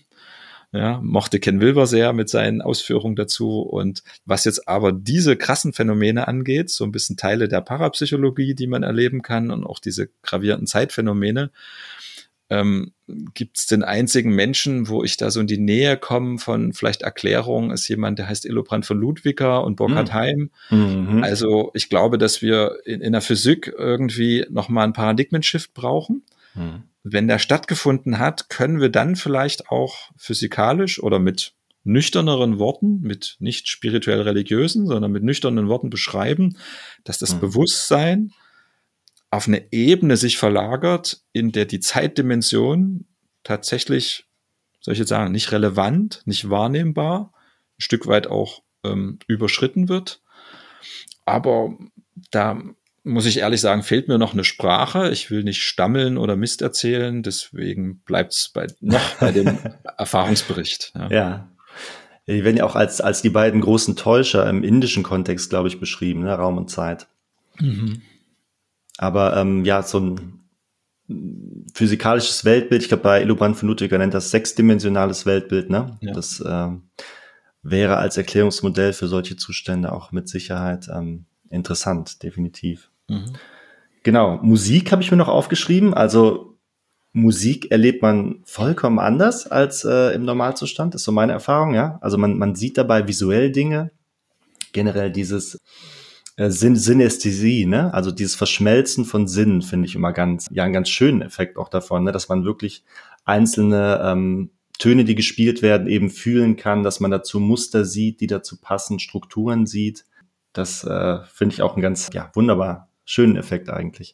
[SPEAKER 1] Ja, mochte Ken Wilber sehr mit seinen Ausführungen dazu. Und was jetzt aber diese krassen Phänomene angeht, so ein bisschen Teile der Parapsychologie, die man erleben kann und auch diese gravierenden Zeitphänomene, ähm, gibt es den einzigen Menschen, wo ich da so in die Nähe komme von vielleicht Erklärungen, ist jemand, der heißt Illobrand von Ludwiger und Burkhard hm. Heim. Mhm. Also ich glaube, dass wir in, in der Physik irgendwie nochmal einen Paradigmen-Shift brauchen. Mhm. Wenn der stattgefunden hat, können wir dann vielleicht auch physikalisch oder mit nüchterneren Worten, mit nicht spirituell religiösen, sondern mit nüchternen Worten beschreiben, dass das mhm. Bewusstsein auf eine Ebene sich verlagert, in der die Zeitdimension tatsächlich, soll ich jetzt sagen, nicht relevant, nicht wahrnehmbar, ein Stück weit auch ähm, überschritten wird. Aber da muss ich ehrlich sagen, fehlt mir noch eine Sprache. Ich will nicht stammeln oder Mist erzählen, deswegen bleibt es bei, noch bei dem Erfahrungsbericht.
[SPEAKER 2] Ja. ja. Die werden ja auch als, als die beiden großen Täuscher im indischen Kontext, glaube ich, beschrieben, ne? Raum und Zeit. Mhm. Aber ähm, ja, so ein physikalisches Weltbild, ich glaube bei Illubrand von Ludwiger nennt das sechsdimensionales Weltbild, ne? Ja. Das ähm, wäre als Erklärungsmodell für solche Zustände auch mit Sicherheit ähm, interessant, definitiv. Mhm. Genau, Musik habe ich mir noch aufgeschrieben. Also Musik erlebt man vollkommen anders als äh, im Normalzustand, ist so meine Erfahrung, ja. Also man, man sieht dabei visuell Dinge, generell dieses äh, Syn Synästhesie, ne? Also dieses Verschmelzen von Sinnen finde ich immer ganz, ja, einen ganz schönen Effekt auch davon, ne? dass man wirklich einzelne ähm, Töne, die gespielt werden, eben fühlen kann, dass man dazu Muster sieht, die dazu passen, Strukturen sieht. Das äh, finde ich auch einen ganz, ja, wunderbar schönen Effekt eigentlich.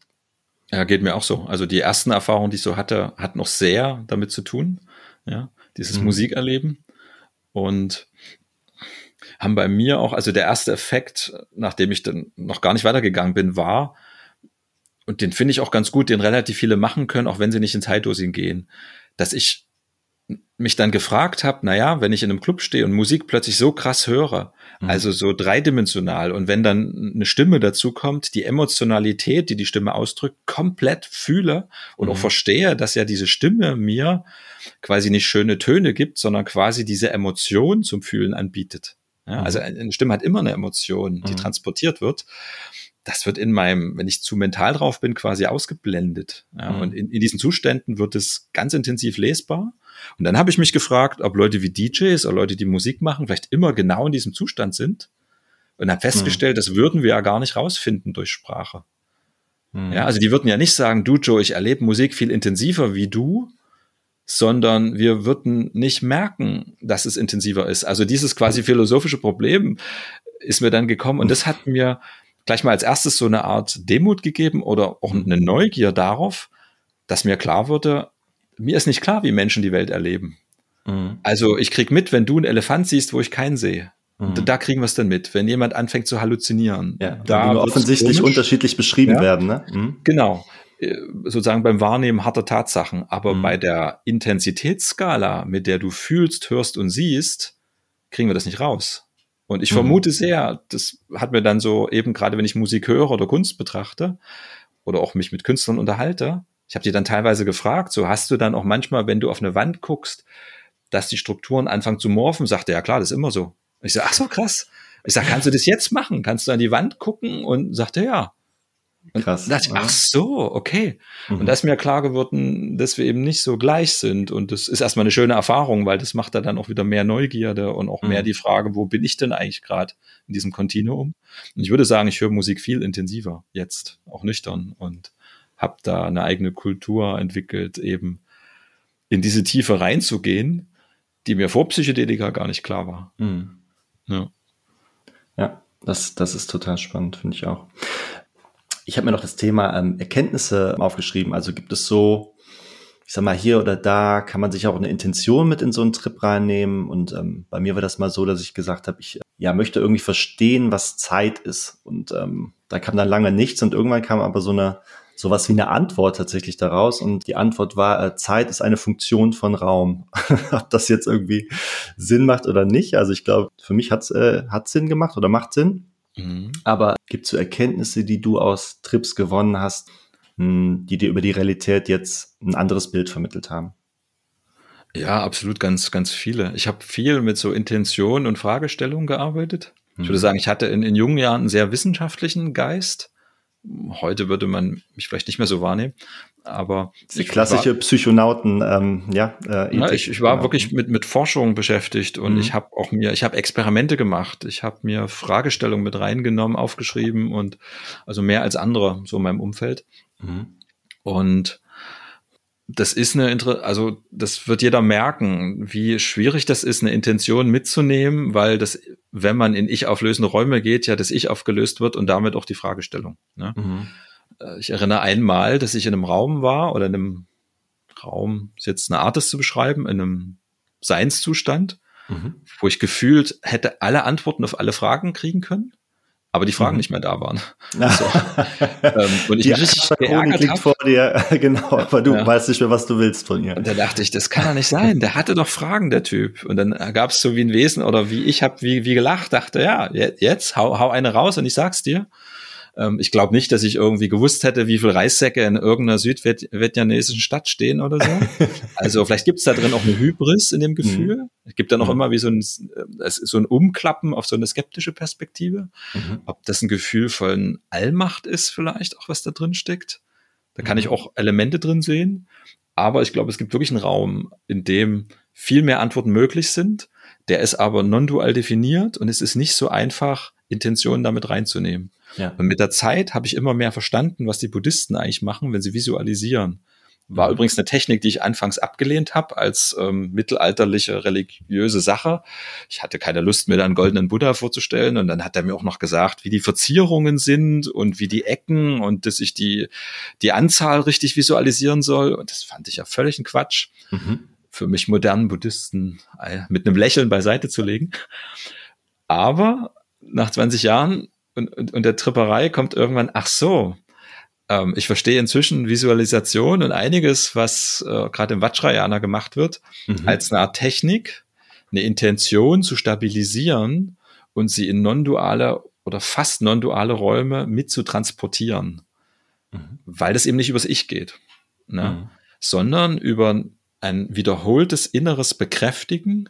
[SPEAKER 1] Ja, geht mir auch so. Also die ersten Erfahrungen, die ich so hatte, hat noch sehr damit zu tun. Ja, dieses mhm. Musikerleben. Und haben bei mir auch, also der erste Effekt, nachdem ich dann noch gar nicht weitergegangen bin, war, und den finde ich auch ganz gut, den relativ viele machen können, auch wenn sie nicht ins High-Dosing gehen, dass ich mich dann gefragt habe, naja, wenn ich in einem Club stehe und Musik plötzlich so krass höre, mhm. also so dreidimensional, und wenn dann eine Stimme dazu kommt, die Emotionalität, die die Stimme ausdrückt, komplett fühle und mhm. auch verstehe, dass ja diese Stimme mir quasi nicht schöne Töne gibt, sondern quasi diese Emotion zum Fühlen anbietet. Ja, also mhm. eine Stimme hat immer eine Emotion, die mhm. transportiert wird. Das wird in meinem, wenn ich zu mental drauf bin, quasi ausgeblendet. Ja, mhm. Und in, in diesen Zuständen wird es ganz intensiv lesbar. Und dann habe ich mich gefragt, ob Leute wie DJs oder Leute, die Musik machen, vielleicht immer genau in diesem Zustand sind. Und habe festgestellt, mhm. das würden wir ja gar nicht rausfinden durch Sprache. Mhm. Ja, also die würden ja nicht sagen, du Joe, ich erlebe Musik viel intensiver wie du, sondern wir würden nicht merken, dass es intensiver ist. Also dieses quasi philosophische Problem ist mir dann gekommen und das hat mir gleich mal als erstes so eine Art Demut gegeben oder auch eine Neugier darauf, dass mir klar wurde, mir ist nicht klar, wie Menschen die Welt erleben. Mhm. Also ich krieg mit, wenn du einen Elefant siehst, wo ich keinen sehe. Mhm. Da kriegen wir es dann mit, wenn jemand anfängt zu halluzinieren.
[SPEAKER 2] Ja, da offensichtlich komisch. unterschiedlich beschrieben ja? werden. Ne?
[SPEAKER 1] Mhm. Genau. Äh, sozusagen beim Wahrnehmen harter Tatsachen. Aber mhm. bei der Intensitätsskala, mit der du fühlst, hörst und siehst, kriegen wir das nicht raus. Und ich mhm. vermute sehr, das hat mir dann so eben gerade, wenn ich Musik höre oder Kunst betrachte oder auch mich mit Künstlern unterhalte, ich habe die dann teilweise gefragt, so hast du dann auch manchmal, wenn du auf eine Wand guckst, dass die Strukturen anfangen zu morphen, sagte ja klar, das ist immer so. Ich sage, ach so krass. Ich sage, kannst du das jetzt machen? Kannst du an die Wand gucken? Und sagte ja. Krass. dachte ach so, okay. Mhm. Und da ist mir klar geworden, dass wir eben nicht so gleich sind. Und das ist erstmal eine schöne Erfahrung, weil das macht da dann auch wieder mehr Neugierde und auch mhm. mehr die Frage, wo bin ich denn eigentlich gerade in diesem Kontinuum? Und ich würde sagen, ich höre Musik viel intensiver jetzt, auch nüchtern und habe da eine eigene Kultur entwickelt, eben in diese Tiefe reinzugehen, die mir vor Psychedelika gar nicht klar war. Mhm.
[SPEAKER 2] Ja. ja, das, das ist total spannend, finde ich auch. Ich habe mir noch das Thema ähm, Erkenntnisse aufgeschrieben. Also gibt es so, ich sag mal, hier oder da kann man sich auch eine Intention mit in so einen Trip reinnehmen. Und ähm, bei mir war das mal so, dass ich gesagt habe, ich ja möchte irgendwie verstehen, was Zeit ist. Und ähm, da kam dann lange nichts und irgendwann kam aber so eine sowas wie eine Antwort tatsächlich daraus. Und die Antwort war, äh, Zeit ist eine Funktion von Raum. Ob das jetzt irgendwie Sinn macht oder nicht. Also ich glaube, für mich hat's äh, hat Sinn gemacht oder macht Sinn. Mhm. Aber gibt es so Erkenntnisse, die du aus Trips gewonnen hast, hm, die dir über die Realität jetzt ein anderes Bild vermittelt haben?
[SPEAKER 1] Ja, absolut ganz, ganz viele. Ich habe viel mit so Intention und Fragestellungen gearbeitet. Ich würde mhm. sagen, ich hatte in, in jungen Jahren einen sehr wissenschaftlichen Geist. Heute würde man mich vielleicht nicht mehr so wahrnehmen. Aber
[SPEAKER 2] die klassische war, Psychonauten, ähm, ja.
[SPEAKER 1] Äh, ja ich, ich war wirklich mit mit Forschung beschäftigt und mhm. ich habe auch mir, ich habe Experimente gemacht, ich habe mir Fragestellungen mit reingenommen, aufgeschrieben und also mehr als andere so in meinem Umfeld. Mhm. Und das ist eine, also das wird jeder merken, wie schwierig das ist, eine Intention mitzunehmen, weil das, wenn man in ich auflösende Räume geht, ja das Ich aufgelöst wird und damit auch die Fragestellung. Ne? Mhm. Äh, ich erinnere einmal, dass ich in einem Raum war oder in einem Raum, ist jetzt eine Art, das zu beschreiben, in einem Seinszustand, mhm. wo ich gefühlt hätte alle Antworten auf alle Fragen kriegen können aber die Fragen mhm. nicht mehr da waren. So.
[SPEAKER 2] ähm, und ich die mich richtig geärgert liegt hab. vor dir, genau, aber du ja. weißt nicht mehr, was du willst von ihr.
[SPEAKER 1] Und da dachte ich, das kann doch nicht sein. Der hatte doch Fragen, der Typ. Und dann gab es so wie ein Wesen oder wie ich habe wie, wie gelacht, dachte, ja, jetzt hau, hau eine raus und ich sag's dir. Ähm, ich glaube nicht, dass ich irgendwie gewusst hätte, wie viel Reissäcke in irgendeiner südvietnamesischen Stadt stehen oder so. also vielleicht gibt es da drin auch eine Hybris in dem. Gefühl. Mhm. Es gibt da noch mhm. immer wie so ein, äh, so ein Umklappen auf so eine skeptische Perspektive. Mhm. Ob das ein Gefühl von Allmacht ist vielleicht auch, was da drin steckt. Da kann ich mhm. auch Elemente drin sehen. Aber ich glaube, es gibt wirklich einen Raum, in dem viel mehr Antworten möglich sind. Der ist aber non-dual definiert und es ist nicht so einfach, Intentionen damit reinzunehmen. Ja. Und mit der Zeit habe ich immer mehr verstanden, was die Buddhisten eigentlich machen, wenn sie visualisieren. War übrigens eine Technik, die ich anfangs abgelehnt habe als ähm, mittelalterliche religiöse Sache. Ich hatte keine Lust, mir da einen goldenen Buddha vorzustellen. Und dann hat er mir auch noch gesagt, wie die Verzierungen sind und wie die Ecken und dass ich die, die Anzahl richtig visualisieren soll. Und das fand ich ja völlig ein Quatsch. Mhm. Für mich modernen Buddhisten äh, mit einem Lächeln beiseite zu legen. Aber nach 20 Jahren und, und, und der Tripperei kommt irgendwann, ach so, ähm, ich verstehe inzwischen Visualisation und einiges, was äh, gerade im Vajrayana gemacht wird, mhm. als eine Art Technik, eine Intention zu stabilisieren und sie in non-duale oder fast non-duale Räume mit zu transportieren. Mhm. Weil das eben nicht übers Ich geht, ne? Mhm. sondern über ein wiederholtes inneres Bekräftigen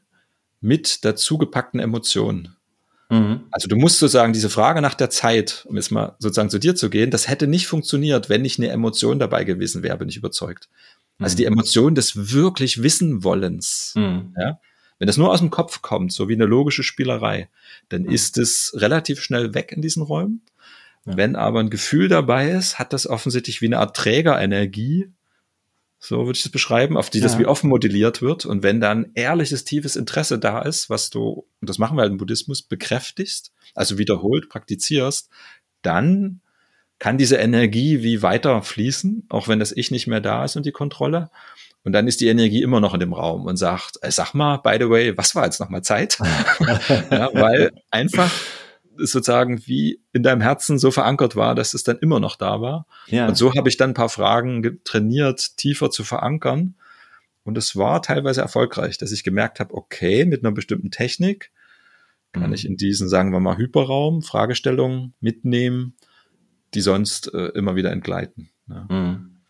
[SPEAKER 1] mit dazugepackten Emotionen. Mhm. Also du musst sozusagen diese Frage nach der Zeit, um jetzt mal sozusagen zu dir zu gehen, das hätte nicht funktioniert, wenn nicht eine Emotion dabei gewesen wäre, bin ich überzeugt. Also die mhm. Emotion des wirklich wissen wollens. Mhm. Ja? Wenn das nur aus dem Kopf kommt, so wie eine logische Spielerei, dann mhm. ist es relativ schnell weg in diesen Räumen. Ja. Wenn aber ein Gefühl dabei ist, hat das offensichtlich wie eine Art Trägerenergie, so würde ich es beschreiben, auf die ja. das wie offen modelliert wird. Und wenn dann ehrliches, tiefes Interesse da ist, was du, und das machen wir halt im Buddhismus, bekräftigst, also wiederholt praktizierst, dann kann diese Energie wie weiter fließen, auch wenn das Ich nicht mehr da ist und die Kontrolle. Und dann ist die Energie immer noch in dem Raum und sagt, äh, sag mal, by the way, was war jetzt nochmal Zeit? ja, weil einfach sozusagen wie in deinem Herzen so verankert war, dass es dann immer noch da war. Ja. Und so habe ich dann ein paar Fragen trainiert, tiefer zu verankern. Und es war teilweise erfolgreich, dass ich gemerkt habe, okay, mit einer bestimmten Technik kann mhm. ich in diesen, sagen wir mal, Hyperraum Fragestellungen mitnehmen, die sonst äh, immer wieder entgleiten. Ja. Mhm.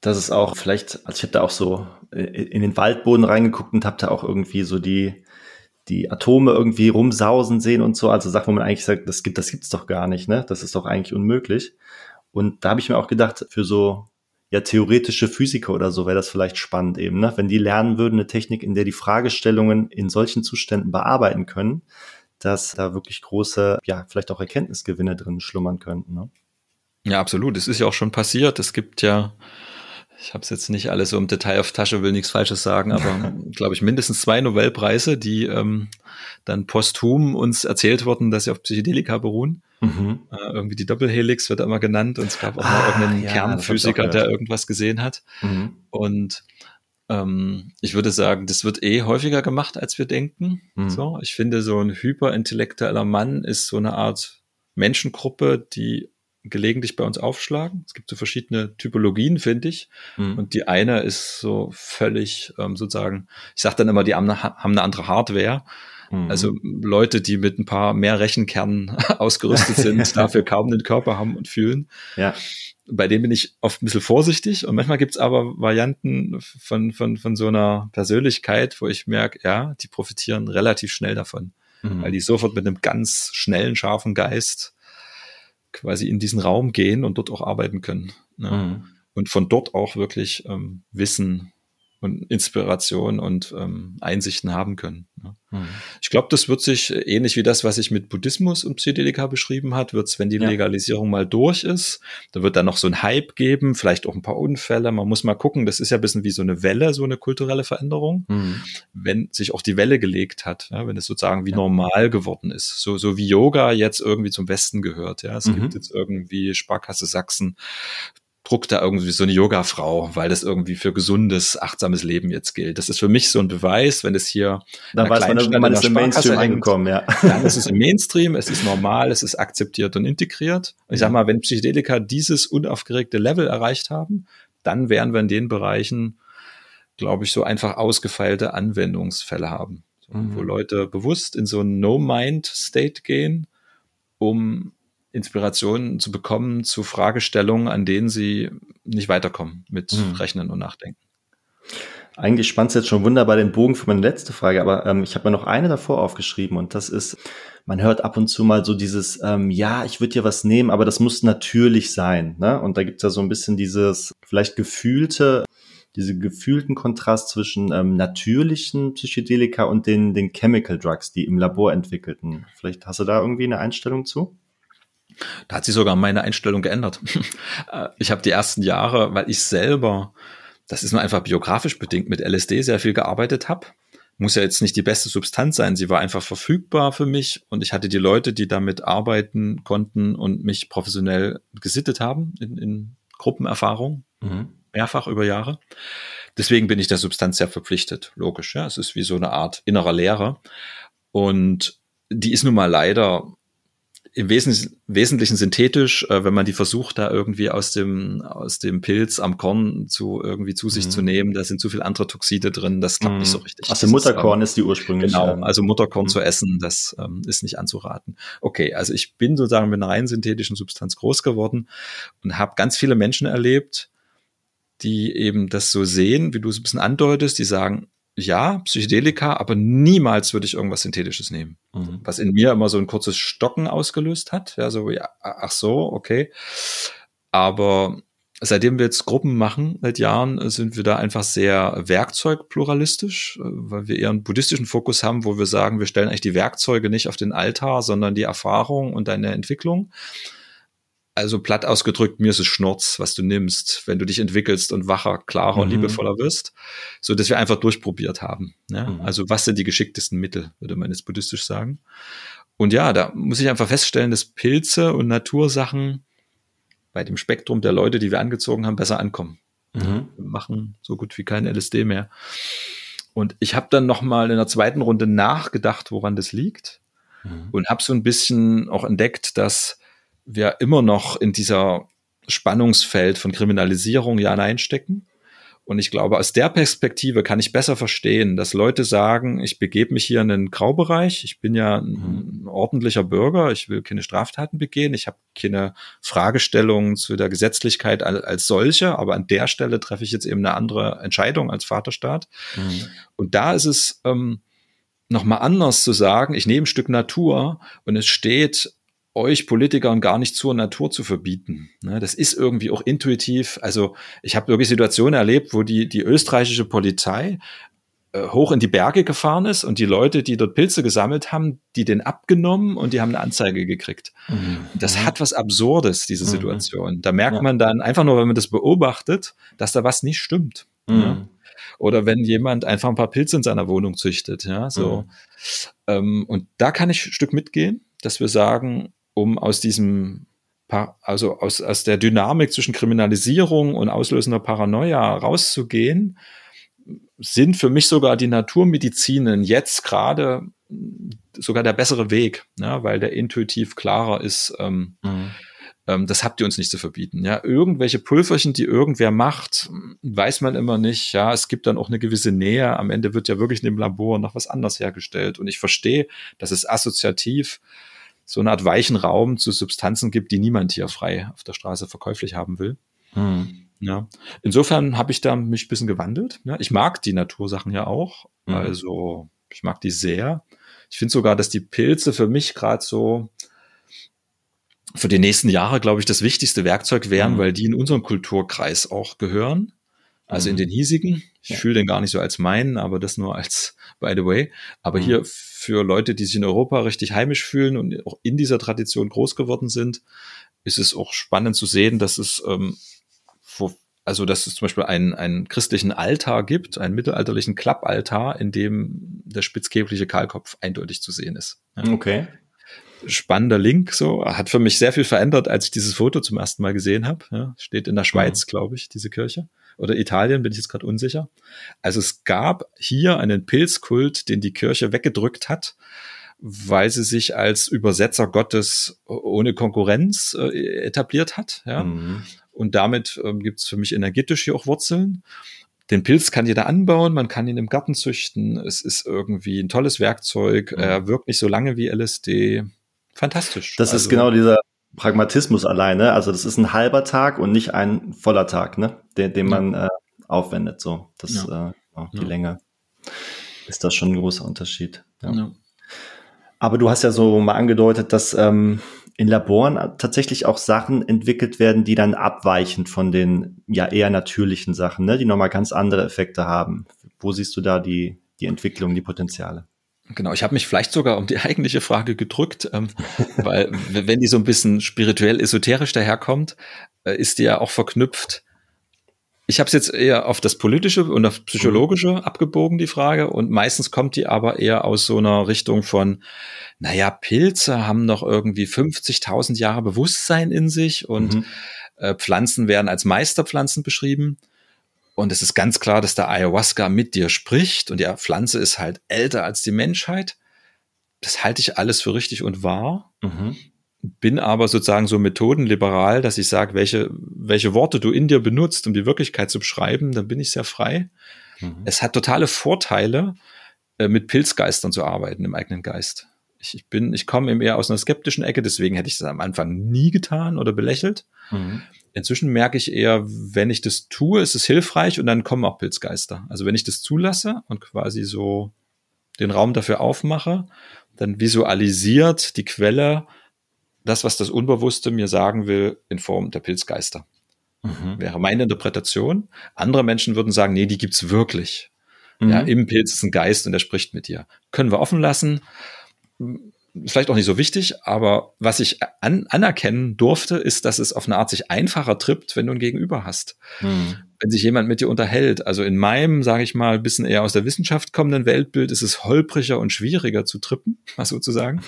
[SPEAKER 2] Das ist auch vielleicht, also ich habe da auch so äh, in den Waldboden reingeguckt und habe da auch irgendwie so die die Atome irgendwie rumsausen sehen und so. Also Sachen, wo man eigentlich sagt, das gibt, das gibt's doch gar nicht, ne? Das ist doch eigentlich unmöglich. Und da habe ich mir auch gedacht, für so ja theoretische Physiker oder so wäre das vielleicht spannend eben, ne? Wenn die lernen würden, eine Technik, in der die Fragestellungen in solchen Zuständen bearbeiten können, dass da wirklich große, ja, vielleicht auch Erkenntnisgewinne drin schlummern könnten, ne?
[SPEAKER 1] Ja, absolut. Es ist ja auch schon passiert. Es gibt ja ich habe es jetzt nicht alles so im Detail auf Tasche, will nichts Falsches sagen, aber glaube ich mindestens zwei Nobelpreise, die ähm, dann posthum uns erzählt wurden, dass sie auf Psychedelika beruhen. Mhm. Äh, irgendwie die Doppelhelix wird immer genannt und es gab auch ah, mal irgendeinen ja, Kernphysiker, der irgendwas gesehen hat. Mhm. Und ähm, ich würde sagen, das wird eh häufiger gemacht, als wir denken. Mhm. So, ich finde, so ein hyperintellektueller Mann ist so eine Art Menschengruppe, die gelegentlich bei uns aufschlagen. Es gibt so verschiedene Typologien, finde ich. Mhm. Und die eine ist so völlig ähm, sozusagen, ich sage dann immer, die haben eine, haben eine andere Hardware. Mhm. Also Leute, die mit ein paar mehr Rechenkernen ausgerüstet sind, dafür kaum den Körper haben und fühlen. Ja. Bei denen bin ich oft ein bisschen vorsichtig und manchmal gibt's aber Varianten von, von, von so einer Persönlichkeit, wo ich merke, ja, die profitieren relativ schnell davon, mhm. weil die sofort mit einem ganz schnellen, scharfen Geist quasi in diesen Raum gehen und dort auch arbeiten können. Ne? Mhm. und von dort auch wirklich ähm, Wissen und Inspiration und ähm, Einsichten haben können. Ne? Mhm. Ich glaube, das wird sich ähnlich wie das, was sich mit Buddhismus und Psychedelika beschrieben hat, wird es, wenn die ja. Legalisierung mal durch ist, da wird dann noch so ein Hype geben, vielleicht auch ein paar Unfälle. Man muss mal gucken, das ist ja ein bisschen wie so eine Welle, so eine kulturelle Veränderung, mhm. wenn sich auch die Welle gelegt hat, ja, wenn es sozusagen wie ja. normal geworden ist. So, so wie Yoga jetzt irgendwie zum Westen gehört. Ja, es mhm. gibt jetzt irgendwie Sparkasse Sachsen druckt da irgendwie so eine Yoga-Frau, weil das irgendwie für gesundes, achtsames Leben jetzt gilt. Das ist für mich so ein Beweis, wenn es hier
[SPEAKER 2] dann weiß man, man ist im Mainstream angekommen, ja.
[SPEAKER 1] Dann ist es im Mainstream, es ist normal, es ist akzeptiert und integriert. Ich sag mal, wenn Psychedelika dieses unaufgeregte Level erreicht haben, dann werden wir in den Bereichen, glaube ich, so einfach ausgefeilte Anwendungsfälle haben, mhm. wo Leute bewusst in so ein No-Mind-State gehen, um Inspirationen zu bekommen zu Fragestellungen, an denen sie nicht weiterkommen mit mhm. Rechnen und Nachdenken.
[SPEAKER 2] Eigentlich spannt es jetzt schon wunderbar den Bogen für meine letzte Frage, aber ähm, ich habe mir noch eine davor aufgeschrieben und das ist, man hört ab und zu mal so dieses, ähm, ja, ich würde dir was nehmen, aber das muss natürlich sein. Ne? Und da gibt es ja so ein bisschen dieses vielleicht gefühlte, diese gefühlten Kontrast zwischen ähm, natürlichen Psychedelika und den, den Chemical Drugs, die im Labor entwickelten. Vielleicht hast du da irgendwie eine Einstellung zu?
[SPEAKER 1] Da hat sich sogar meine Einstellung geändert. Äh, ich habe die ersten Jahre, weil ich selber, das ist nur einfach biografisch bedingt, mit LSD sehr viel gearbeitet habe. Muss ja jetzt nicht die beste Substanz sein, sie war einfach verfügbar für mich und ich hatte die Leute, die damit arbeiten konnten und mich professionell gesittet haben in, in Gruppenerfahrung, mhm. mehrfach über Jahre. Deswegen bin ich der Substanz sehr verpflichtet, logisch. Ja, es ist wie so eine Art innerer Lehre und die ist nun mal leider im Wesentlichen, Wesentlichen synthetisch, äh, wenn man die versucht, da irgendwie aus dem, aus dem Pilz am Korn zu irgendwie zu sich mhm. zu nehmen, da sind zu viele andere Toxide drin, das klappt mhm. nicht so mhm. richtig.
[SPEAKER 2] Also Mutterkorn ist, ähm, ist die ursprüngliche.
[SPEAKER 1] Genau, also Mutterkorn mhm. zu essen, das ähm, ist nicht anzuraten. Okay, also ich bin sozusagen mit einer rein synthetischen Substanz groß geworden und habe ganz viele Menschen erlebt, die eben das so sehen, wie du es ein bisschen andeutest, die sagen, ja, Psychedelika, aber niemals würde ich irgendwas Synthetisches nehmen. Mhm. Was in mir immer so ein kurzes Stocken ausgelöst hat. Ja, so, ja, ach so, okay. Aber seitdem wir jetzt Gruppen machen seit Jahren, sind wir da einfach sehr werkzeugpluralistisch, weil wir eher einen buddhistischen Fokus haben, wo wir sagen, wir stellen eigentlich die Werkzeuge nicht auf den Altar, sondern die Erfahrung und deine Entwicklung. Also platt ausgedrückt, mir ist es Schnurz, was du nimmst, wenn du dich entwickelst und wacher, klarer mhm. und liebevoller wirst, so dass wir einfach durchprobiert haben. Ja? Mhm. Also was sind die geschicktesten Mittel, würde man jetzt buddhistisch sagen. Und ja, da muss ich einfach feststellen, dass Pilze und Natursachen bei dem Spektrum der Leute, die wir angezogen haben, besser ankommen. Mhm. Wir machen so gut wie kein LSD mehr. Und ich habe dann noch mal in der zweiten Runde nachgedacht, woran das liegt mhm. und habe so ein bisschen auch entdeckt, dass wir immer noch in dieser Spannungsfeld von Kriminalisierung ja hineinstecken. Und ich glaube, aus der Perspektive kann ich besser verstehen, dass Leute sagen, ich begebe mich hier in den Graubereich, ich bin ja ein mhm. ordentlicher Bürger, ich will keine Straftaten begehen, ich habe keine Fragestellungen zu der Gesetzlichkeit als solche, aber an der Stelle treffe ich jetzt eben eine andere Entscheidung als Vaterstaat. Mhm. Und da ist es ähm, nochmal anders zu sagen, ich nehme ein Stück Natur und es steht euch Politikern gar nicht zur Natur zu verbieten. Ne, das ist irgendwie auch intuitiv. Also ich habe wirklich Situationen erlebt, wo die, die österreichische Polizei äh, hoch in die Berge gefahren ist und die Leute, die dort Pilze gesammelt haben, die den abgenommen und die haben eine Anzeige gekriegt. Mhm. Das mhm. hat was Absurdes, diese mhm. Situation. Da merkt ja. man dann einfach nur, wenn man das beobachtet, dass da was nicht stimmt. Mhm. Ja. Oder wenn jemand einfach ein paar Pilze in seiner Wohnung züchtet, ja, so. Mhm. Ähm, und da kann ich ein Stück mitgehen, dass wir sagen, um aus diesem also aus, aus der Dynamik zwischen Kriminalisierung und auslösender Paranoia rauszugehen, sind für mich sogar die Naturmedizinen jetzt gerade sogar der bessere Weg, ja, weil der intuitiv klarer ist. Ähm, mhm. ähm, das habt ihr uns nicht zu verbieten. Ja, irgendwelche Pulverchen, die irgendwer macht, weiß man immer nicht. Ja, es gibt dann auch eine gewisse Nähe. Am Ende wird ja wirklich in dem Labor noch was anderes hergestellt. Und ich verstehe, dass es assoziativ so eine Art weichen Raum zu Substanzen gibt, die niemand hier frei auf der Straße verkäuflich haben will. Hm. Ja. Insofern habe ich da mich ein bisschen gewandelt. Ja. Ich mag die Natursachen ja auch. Mhm. Also ich mag die sehr. Ich finde sogar, dass die Pilze für mich gerade so für die nächsten Jahre, glaube ich, das wichtigste Werkzeug wären, mhm. weil die in unseren Kulturkreis auch gehören. Also mhm. in den hiesigen. Ich ja. fühle den gar nicht so als meinen, aber das nur als by the way. Aber mhm. hier für Leute, die sich in Europa richtig heimisch fühlen und auch in dieser Tradition groß geworden sind, ist es auch spannend zu sehen, dass es ähm, vor, also dass es zum Beispiel einen, einen christlichen Altar gibt, einen mittelalterlichen Klappaltar, in dem der spitzkäfliche Kahlkopf eindeutig zu sehen ist.
[SPEAKER 2] Ja. Okay.
[SPEAKER 1] Spannender Link, so hat für mich sehr viel verändert, als ich dieses Foto zum ersten Mal gesehen habe. Ja, steht in der Schweiz, mhm. glaube ich, diese Kirche oder Italien, bin ich jetzt gerade unsicher. Also es gab hier einen Pilzkult, den die Kirche weggedrückt hat, weil sie sich als Übersetzer Gottes ohne Konkurrenz äh, etabliert hat. Ja? Mhm. Und damit ähm, gibt es für mich energetisch hier auch Wurzeln. Den Pilz kann jeder anbauen, man kann ihn im Garten züchten. Es ist irgendwie ein tolles Werkzeug. Mhm. Er wirkt nicht so lange wie LSD. Fantastisch.
[SPEAKER 2] Das also, ist genau dieser Pragmatismus alleine. Also das ist ein halber Tag und nicht ein voller Tag, ne? Den, den man ja. äh, aufwendet. So, das ja. äh, die ja. Länge ist das schon ein großer Unterschied. Ja. Aber du hast ja so mal angedeutet, dass ähm, in Laboren tatsächlich auch Sachen entwickelt werden, die dann abweichen von den ja eher natürlichen Sachen, ne? die nochmal ganz andere Effekte haben. Wo siehst du da die, die Entwicklung, die Potenziale?
[SPEAKER 1] Genau, ich habe mich vielleicht sogar um die eigentliche Frage gedrückt, ähm, weil wenn die so ein bisschen spirituell esoterisch daherkommt, äh, ist die ja auch verknüpft. Ich habe es jetzt eher auf das Politische und auf Psychologische mhm. abgebogen, die Frage. Und meistens kommt die aber eher aus so einer Richtung von, naja, Pilze haben noch irgendwie 50.000 Jahre Bewusstsein in sich und mhm. äh, Pflanzen werden als Meisterpflanzen beschrieben. Und es ist ganz klar, dass der Ayahuasca mit dir spricht und die Pflanze ist halt älter als die Menschheit. Das halte ich alles für richtig und wahr. Mhm. Bin aber sozusagen so methodenliberal, dass ich sage, welche, welche Worte du in dir benutzt, um die Wirklichkeit zu beschreiben, dann bin ich sehr frei. Mhm. Es hat totale Vorteile, äh, mit Pilzgeistern zu arbeiten im eigenen Geist. Ich, ich bin, ich komme eben eher aus einer skeptischen Ecke, deswegen hätte ich das am Anfang nie getan oder belächelt. Mhm. Inzwischen merke ich eher, wenn ich das tue, ist es hilfreich und dann kommen auch Pilzgeister. Also wenn ich das zulasse und quasi so den Raum dafür aufmache, dann visualisiert die Quelle das, was das Unbewusste mir sagen will, in Form der Pilzgeister. Mhm. Wäre meine Interpretation. Andere Menschen würden sagen, nee, die gibt's wirklich. Mhm. Ja, im Pilz ist ein Geist und der spricht mit dir. Können wir offen lassen vielleicht auch nicht so wichtig, aber was ich an, anerkennen durfte, ist, dass es auf eine Art sich einfacher trippt, wenn du ein Gegenüber hast. Mhm. Wenn sich jemand mit dir unterhält. Also in meinem, sage ich mal, bisschen eher aus der Wissenschaft kommenden Weltbild ist es holpriger und schwieriger zu trippen, was sozusagen,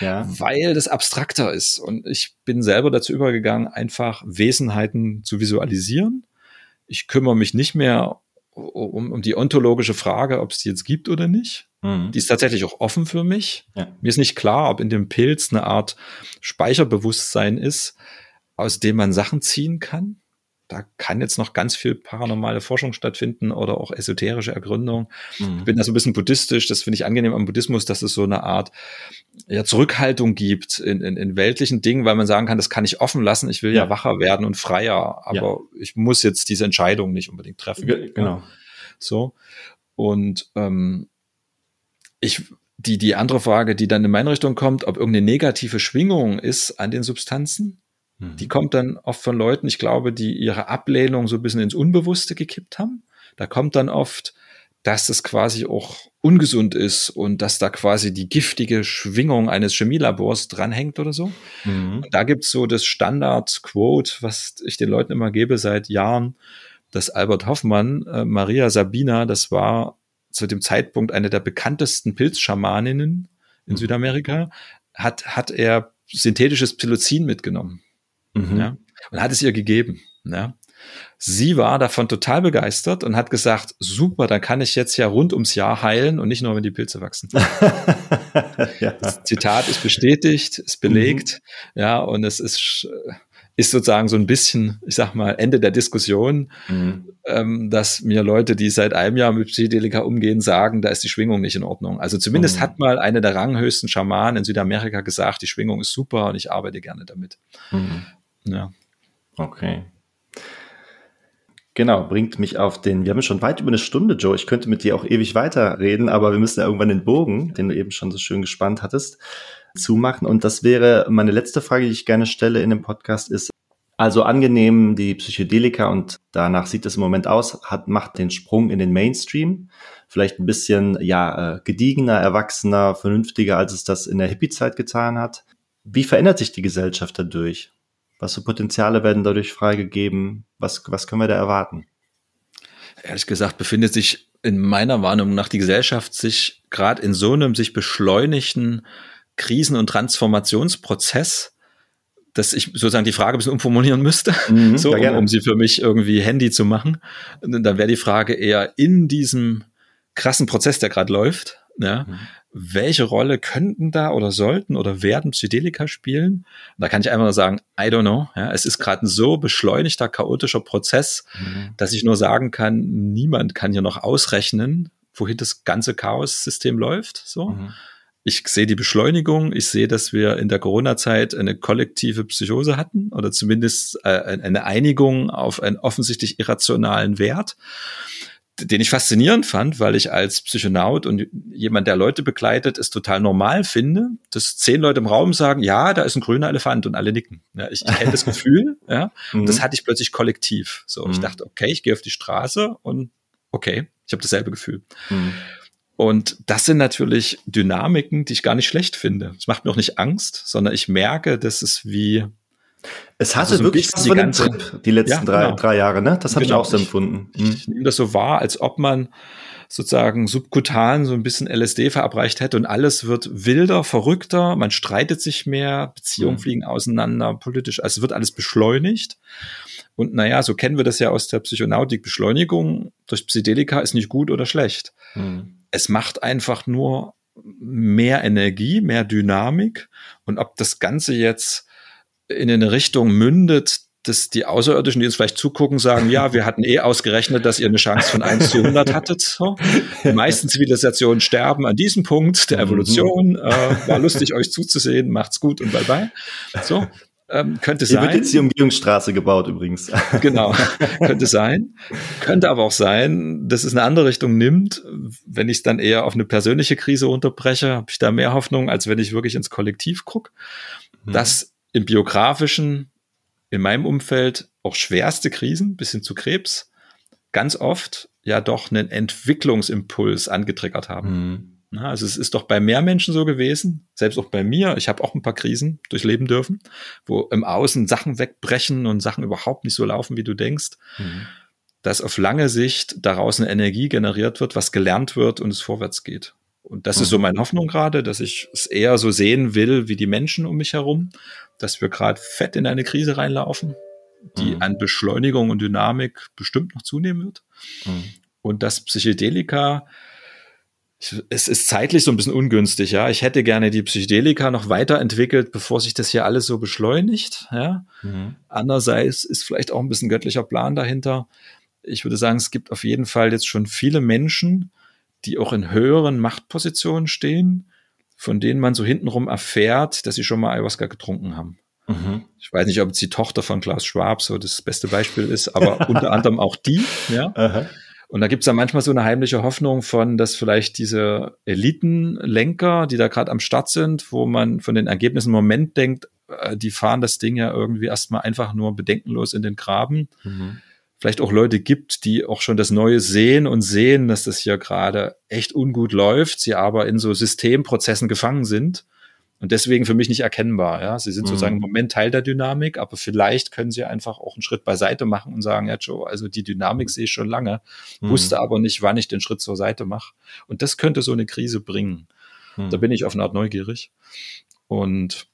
[SPEAKER 1] ja. weil das abstrakter ist. Und ich bin selber dazu übergegangen, einfach Wesenheiten zu visualisieren. Ich kümmere mich nicht mehr um, um die ontologische Frage, ob es die jetzt gibt oder nicht. Mhm. Die ist tatsächlich auch offen für mich. Ja. Mir ist nicht klar, ob in dem Pilz eine Art Speicherbewusstsein ist, aus dem man Sachen ziehen kann. Da kann jetzt noch ganz viel paranormale Forschung stattfinden oder auch esoterische Ergründung. Mhm. Ich bin da so ein bisschen buddhistisch. Das finde ich angenehm am Buddhismus, dass es so eine Art ja, Zurückhaltung gibt in, in, in weltlichen Dingen, weil man sagen kann, das kann ich offen lassen. Ich will ja, ja wacher werden und freier, aber ja. ich muss jetzt diese Entscheidung nicht unbedingt treffen.
[SPEAKER 2] Genau.
[SPEAKER 1] So. Und ähm, ich, die, die andere Frage, die dann in meine Richtung kommt, ob irgendeine negative Schwingung ist an den Substanzen, mhm. die kommt dann oft von Leuten, ich glaube, die ihre Ablehnung so ein bisschen ins Unbewusste gekippt haben. Da kommt dann oft, dass es quasi auch ungesund ist und dass da quasi die giftige Schwingung eines Chemielabors dranhängt oder so. Mhm. Da gibt's so das Standard-Quote, was ich den Leuten immer gebe seit Jahren, dass Albert Hoffmann, äh, Maria Sabina, das war zu dem Zeitpunkt eine der bekanntesten Pilzschamaninnen in mhm. Südamerika, hat, hat er synthetisches Psilocin mitgenommen. Mhm. Ja, und hat es ihr gegeben. Ja. Sie war davon total begeistert und hat gesagt, super, dann kann ich jetzt ja rund ums Jahr heilen und nicht nur, wenn die Pilze wachsen. ja. Das Zitat ist bestätigt, ist belegt, mhm. ja, und es ist ist sozusagen so ein bisschen, ich sag mal, Ende der Diskussion, mhm. ähm, dass mir Leute, die seit einem Jahr mit Psychedelika umgehen, sagen, da ist die Schwingung nicht in Ordnung. Also zumindest mhm. hat mal eine der ranghöchsten Schamanen in Südamerika gesagt, die Schwingung ist super und ich arbeite gerne damit.
[SPEAKER 2] Ja. Okay. Genau, bringt mich auf den, wir haben schon weit über eine Stunde, Joe. Ich könnte mit dir auch ewig weiterreden, aber wir müssen ja irgendwann den Bogen, den du eben schon so schön gespannt hattest, zumachen. Und das wäre meine letzte Frage, die ich gerne stelle in dem Podcast, ist, also angenehm, die Psychedelika und danach sieht es im Moment aus, hat, macht den Sprung in den Mainstream. Vielleicht ein bisschen, ja, äh, gediegener, erwachsener, vernünftiger, als es das in der Hippie-Zeit getan hat. Wie verändert sich die Gesellschaft dadurch? Was für Potenziale werden dadurch freigegeben? Was, was können wir da erwarten?
[SPEAKER 1] Ehrlich gesagt befindet sich in meiner Wahrnehmung nach die Gesellschaft sich gerade in so einem sich beschleunigten Krisen- und Transformationsprozess, dass ich sozusagen die Frage ein bisschen umformulieren müsste, mhm, so, um, um, sie für mich irgendwie handy zu machen. Dann wäre die Frage eher in diesem krassen Prozess, der gerade läuft, ja, mhm. Welche Rolle könnten da oder sollten oder werden Psychedelika spielen? Und da kann ich einfach nur sagen, I don't know. Ja, es ist gerade ein so beschleunigter, chaotischer Prozess, mhm. dass ich nur sagen kann, niemand kann hier noch ausrechnen, wohin das ganze Chaos-System läuft. So. Mhm. Ich sehe die Beschleunigung, ich sehe, dass wir in der Corona-Zeit eine kollektive Psychose hatten oder zumindest äh, eine Einigung auf einen offensichtlich irrationalen Wert den ich faszinierend fand, weil ich als Psychonaut und jemand, der Leute begleitet, es total normal finde, dass zehn Leute im Raum sagen, ja, da ist ein grüner Elefant und alle nicken. Ja, ich, ich kenne das Gefühl, ja, und das mhm. hatte ich plötzlich kollektiv. So, mhm. ich dachte, okay, ich gehe auf die Straße und okay, ich habe dasselbe Gefühl. Mhm. Und das sind natürlich Dynamiken, die ich gar nicht schlecht finde. Es macht mir auch nicht Angst, sondern ich merke, dass es wie
[SPEAKER 2] es hatte also so wirklich was von dem Trip, die letzten ja, drei, genau. drei Jahre, ne? Das habe genau. ich auch so empfunden.
[SPEAKER 1] Ich, ich, ich nehme das so wahr, als ob man sozusagen subkutan so ein bisschen LSD verabreicht hätte und alles wird wilder, verrückter, man streitet sich mehr, Beziehungen mhm. fliegen auseinander, politisch, also wird alles beschleunigt. Und naja, so kennen wir das ja aus der Psychonautik. Beschleunigung durch Psychedelika ist nicht gut oder schlecht. Mhm. Es macht einfach nur mehr Energie, mehr Dynamik. Und ob das Ganze jetzt in eine Richtung mündet, dass die Außerirdischen, die uns vielleicht zugucken, sagen, ja, wir hatten eh ausgerechnet, dass ihr eine Chance von 1 zu 100 hattet. So. Die meisten Zivilisationen sterben an diesem Punkt der mhm. Evolution. Äh, war lustig, euch zuzusehen. Macht's gut und bye bye. So. Ähm, könnte Hier sein.
[SPEAKER 2] wird jetzt die Umgehungsstraße gebaut übrigens.
[SPEAKER 1] genau, könnte sein. Könnte aber auch sein, dass es eine andere Richtung nimmt. Wenn ich es dann eher auf eine persönliche Krise unterbreche, habe ich da mehr Hoffnung, als wenn ich wirklich ins Kollektiv gucke. Mhm. Das im biografischen, in meinem Umfeld auch schwerste Krisen bis hin zu Krebs ganz oft ja doch einen Entwicklungsimpuls angetriggert haben. Mhm. also es ist doch bei mehr Menschen so gewesen, selbst auch bei mir. Ich habe auch ein paar Krisen durchleben dürfen, wo im Außen Sachen wegbrechen und Sachen überhaupt nicht so laufen, wie du denkst. Mhm. Dass auf lange Sicht daraus eine Energie generiert wird, was gelernt wird und es vorwärts geht. Und das mhm. ist so meine Hoffnung gerade, dass ich es eher so sehen will wie die Menschen um mich herum, dass wir gerade fett in eine Krise reinlaufen, die mhm. an Beschleunigung und Dynamik bestimmt noch zunehmen wird. Mhm. Und dass Psychedelika, es ist zeitlich so ein bisschen ungünstig, ja. Ich hätte gerne die Psychedelika noch weiterentwickelt, bevor sich das hier alles so beschleunigt, ja. Mhm. Andererseits ist vielleicht auch ein bisschen göttlicher Plan dahinter. Ich würde sagen, es gibt auf jeden Fall jetzt schon viele Menschen, die auch in höheren Machtpositionen stehen, von denen man so hintenrum erfährt, dass sie schon mal Ayahuasca getrunken haben. Mhm. Ich weiß nicht, ob es die Tochter von Klaus Schwab so das beste Beispiel ist, aber unter anderem auch die. Ja. Aha. Und da gibt es ja manchmal so eine heimliche Hoffnung von, dass vielleicht diese Elitenlenker, die da gerade am Start sind, wo man von den Ergebnissen im Moment denkt, äh, die fahren das Ding ja irgendwie erstmal einfach nur bedenkenlos in den Graben. Mhm vielleicht auch Leute gibt, die auch schon das Neue sehen und sehen, dass das hier gerade echt ungut läuft, sie aber in so Systemprozessen gefangen sind und deswegen für mich nicht erkennbar. Ja, sie sind mhm. sozusagen im Moment Teil der Dynamik, aber vielleicht können sie einfach auch einen Schritt beiseite machen und sagen, ja Joe, also die Dynamik sehe ich schon lange, mhm. wusste aber nicht, wann ich den Schritt zur Seite mache. Und das könnte so eine Krise bringen. Mhm. Da bin ich auf eine Art neugierig. Und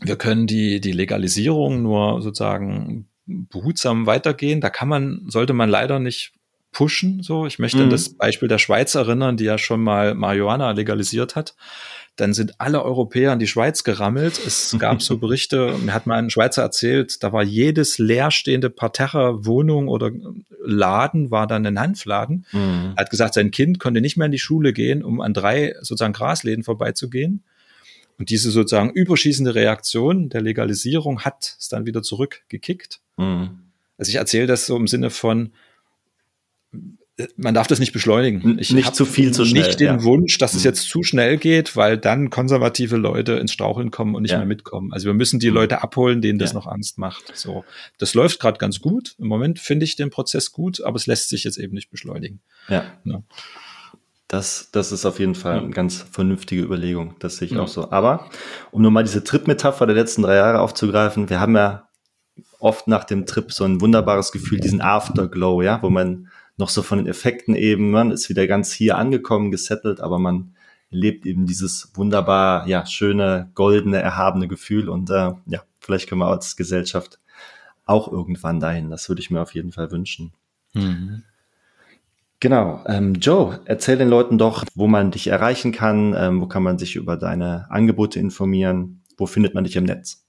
[SPEAKER 1] wir können die, die Legalisierung nur sozusagen behutsam weitergehen. Da kann man, sollte man leider nicht pushen. So, ich möchte mhm. an das Beispiel der Schweiz erinnern, die ja schon mal Marihuana legalisiert hat. Dann sind alle Europäer in die Schweiz gerammelt. Es gab so Berichte, mir hat mal ein Schweizer erzählt, da war jedes leerstehende Parterre, Wohnung oder Laden war dann ein Hanfladen. Mhm. Er hat gesagt, sein Kind konnte nicht mehr in die Schule gehen, um an drei sozusagen Grasläden vorbeizugehen. Und diese sozusagen überschießende Reaktion der Legalisierung hat es dann wieder zurückgekickt. Mhm. Also ich erzähle das so im Sinne von, man darf das nicht beschleunigen.
[SPEAKER 2] Ich nicht zu viel zu schnell.
[SPEAKER 1] Nicht den ja. Wunsch, dass es mhm. jetzt zu schnell geht, weil dann konservative Leute ins Straucheln kommen und nicht ja. mehr mitkommen. Also wir müssen die mhm. Leute abholen, denen das ja. noch Angst macht. So, das läuft gerade ganz gut. Im Moment finde ich den Prozess gut, aber es lässt sich jetzt eben nicht beschleunigen.
[SPEAKER 2] Ja. Das, das ist auf jeden Fall eine ganz vernünftige Überlegung. Das sehe ich auch so. Aber um nochmal diese Trip-Metapher der letzten drei Jahre aufzugreifen, wir haben ja oft nach dem Trip so ein wunderbares Gefühl, diesen Afterglow, ja, wo man noch so von den Effekten eben, man ist wieder ganz hier angekommen, gesettelt, aber man lebt eben dieses wunderbar, ja, schöne, goldene, erhabene Gefühl und äh, ja, vielleicht können wir als Gesellschaft auch irgendwann dahin. Das würde ich mir auf jeden Fall wünschen. Mhm. Genau. Ähm, Joe, erzähl den Leuten doch, wo man dich erreichen kann, ähm, wo kann man sich über deine Angebote informieren, wo findet man dich im Netz?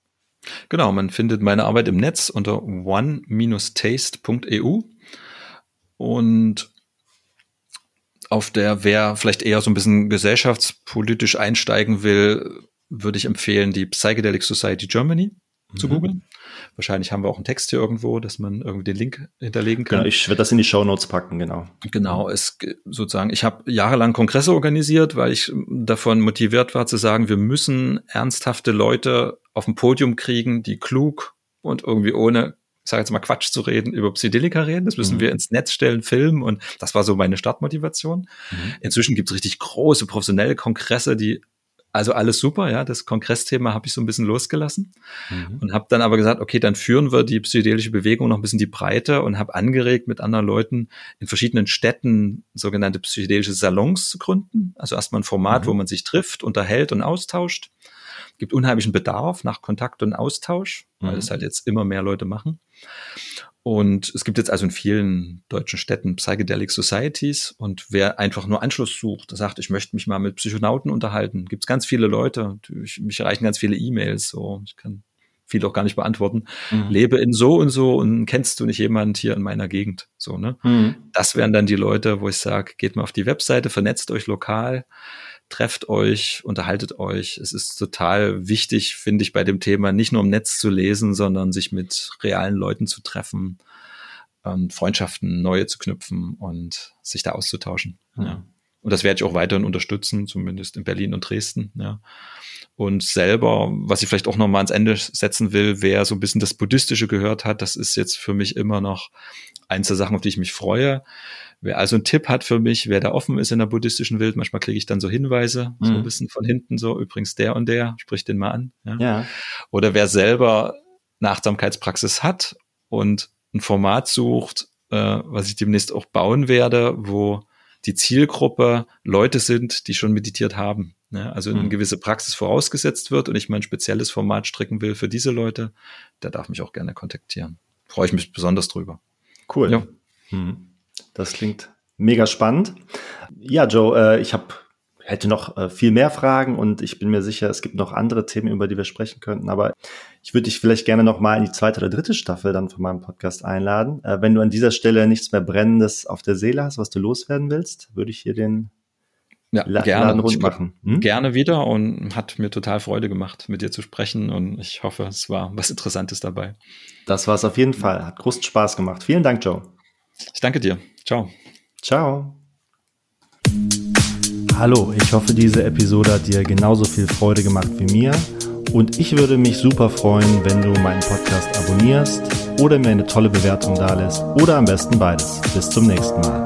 [SPEAKER 1] Genau, man findet meine Arbeit im Netz unter one-taste.eu und auf der, wer vielleicht eher so ein bisschen gesellschaftspolitisch einsteigen will, würde ich empfehlen, die Psychedelic Society Germany mhm. zu googeln. Wahrscheinlich haben wir auch einen Text hier irgendwo, dass man irgendwie den Link hinterlegen kann.
[SPEAKER 2] Genau, ich werde das in die Show Notes packen, genau.
[SPEAKER 1] Genau, es sozusagen, ich habe jahrelang Kongresse organisiert, weil ich davon motiviert war zu sagen, wir müssen ernsthafte Leute auf dem Podium kriegen, die klug und irgendwie ohne ich sage jetzt mal Quatsch zu reden, über Psychedelika reden. Das müssen mhm. wir ins Netz stellen, filmen und das war so meine Startmotivation. Mhm. Inzwischen gibt es richtig große professionelle Kongresse, die also alles super, ja. Das Kongressthema habe ich so ein bisschen losgelassen mhm. und habe dann aber gesagt, okay, dann führen wir die psychedelische Bewegung noch ein bisschen die Breite und habe angeregt, mit anderen Leuten in verschiedenen Städten sogenannte psychedelische Salons zu gründen. Also erstmal ein Format, mhm. wo man sich trifft, unterhält und austauscht. Gibt unheimlichen Bedarf nach Kontakt und Austausch, weil mhm. es halt jetzt immer mehr Leute machen. Und es gibt jetzt also in vielen deutschen Städten Psychedelic Societies und wer einfach nur Anschluss sucht, sagt, ich möchte mich mal mit Psychonauten unterhalten, gibt es ganz viele Leute, ich, mich erreichen ganz viele E-Mails, so ich kann viel auch gar nicht beantworten. Mhm. Lebe in so und so und kennst du nicht jemand hier in meiner Gegend, so ne? Mhm. Das wären dann die Leute, wo ich sage, geht mal auf die Webseite, vernetzt euch lokal, trefft euch, unterhaltet euch. Es ist total wichtig, finde ich, bei dem Thema nicht nur im Netz zu lesen, sondern sich mit realen Leuten zu treffen, ähm, Freundschaften neue zu knüpfen und sich da auszutauschen. Mhm. Ja. Und das werde ich auch weiterhin unterstützen, zumindest in Berlin und Dresden. Ja. Und selber, was ich vielleicht auch noch mal ans Ende setzen will, wer so ein bisschen das Buddhistische gehört hat, das ist jetzt für mich immer noch eins der Sachen, auf die ich mich freue. Wer also einen Tipp hat für mich, wer da offen ist in der buddhistischen Welt, manchmal kriege ich dann so Hinweise, mhm. so ein bisschen von hinten, so übrigens der und der, sprich den mal an. Ja. ja. Oder wer selber eine Achtsamkeitspraxis hat und ein Format sucht, äh, was ich demnächst auch bauen werde, wo die Zielgruppe Leute sind, die schon meditiert haben. Ne? Also eine mhm. gewisse Praxis vorausgesetzt wird und ich mein spezielles Format stricken will für diese Leute, der darf mich auch gerne kontaktieren. Freue ich mich besonders drüber.
[SPEAKER 2] Cool. Ja. Mhm. Das klingt mega spannend. Ja, Joe, äh, ich habe hätte noch äh, viel mehr Fragen und ich bin mir sicher, es gibt noch andere Themen, über die wir sprechen könnten. Aber ich würde dich vielleicht gerne noch mal in die zweite oder dritte Staffel dann von meinem Podcast einladen. Äh, wenn du an dieser Stelle nichts mehr Brennendes auf der Seele hast, was du loswerden willst, würde ich hier den
[SPEAKER 1] ja, La gerne. Laden rund machen. Hm? Gerne wieder und hat mir total Freude gemacht, mit dir zu sprechen und ich hoffe, es war was Interessantes dabei.
[SPEAKER 2] Das war es auf jeden Fall. Hat großen Spaß gemacht. Vielen Dank, Joe.
[SPEAKER 1] Ich danke dir. Ciao.
[SPEAKER 2] Ciao. Hallo, ich hoffe, diese Episode hat dir genauso viel Freude gemacht wie mir. Und ich würde mich super freuen, wenn du meinen Podcast abonnierst oder mir eine tolle Bewertung dalässt oder am besten beides. Bis zum nächsten Mal.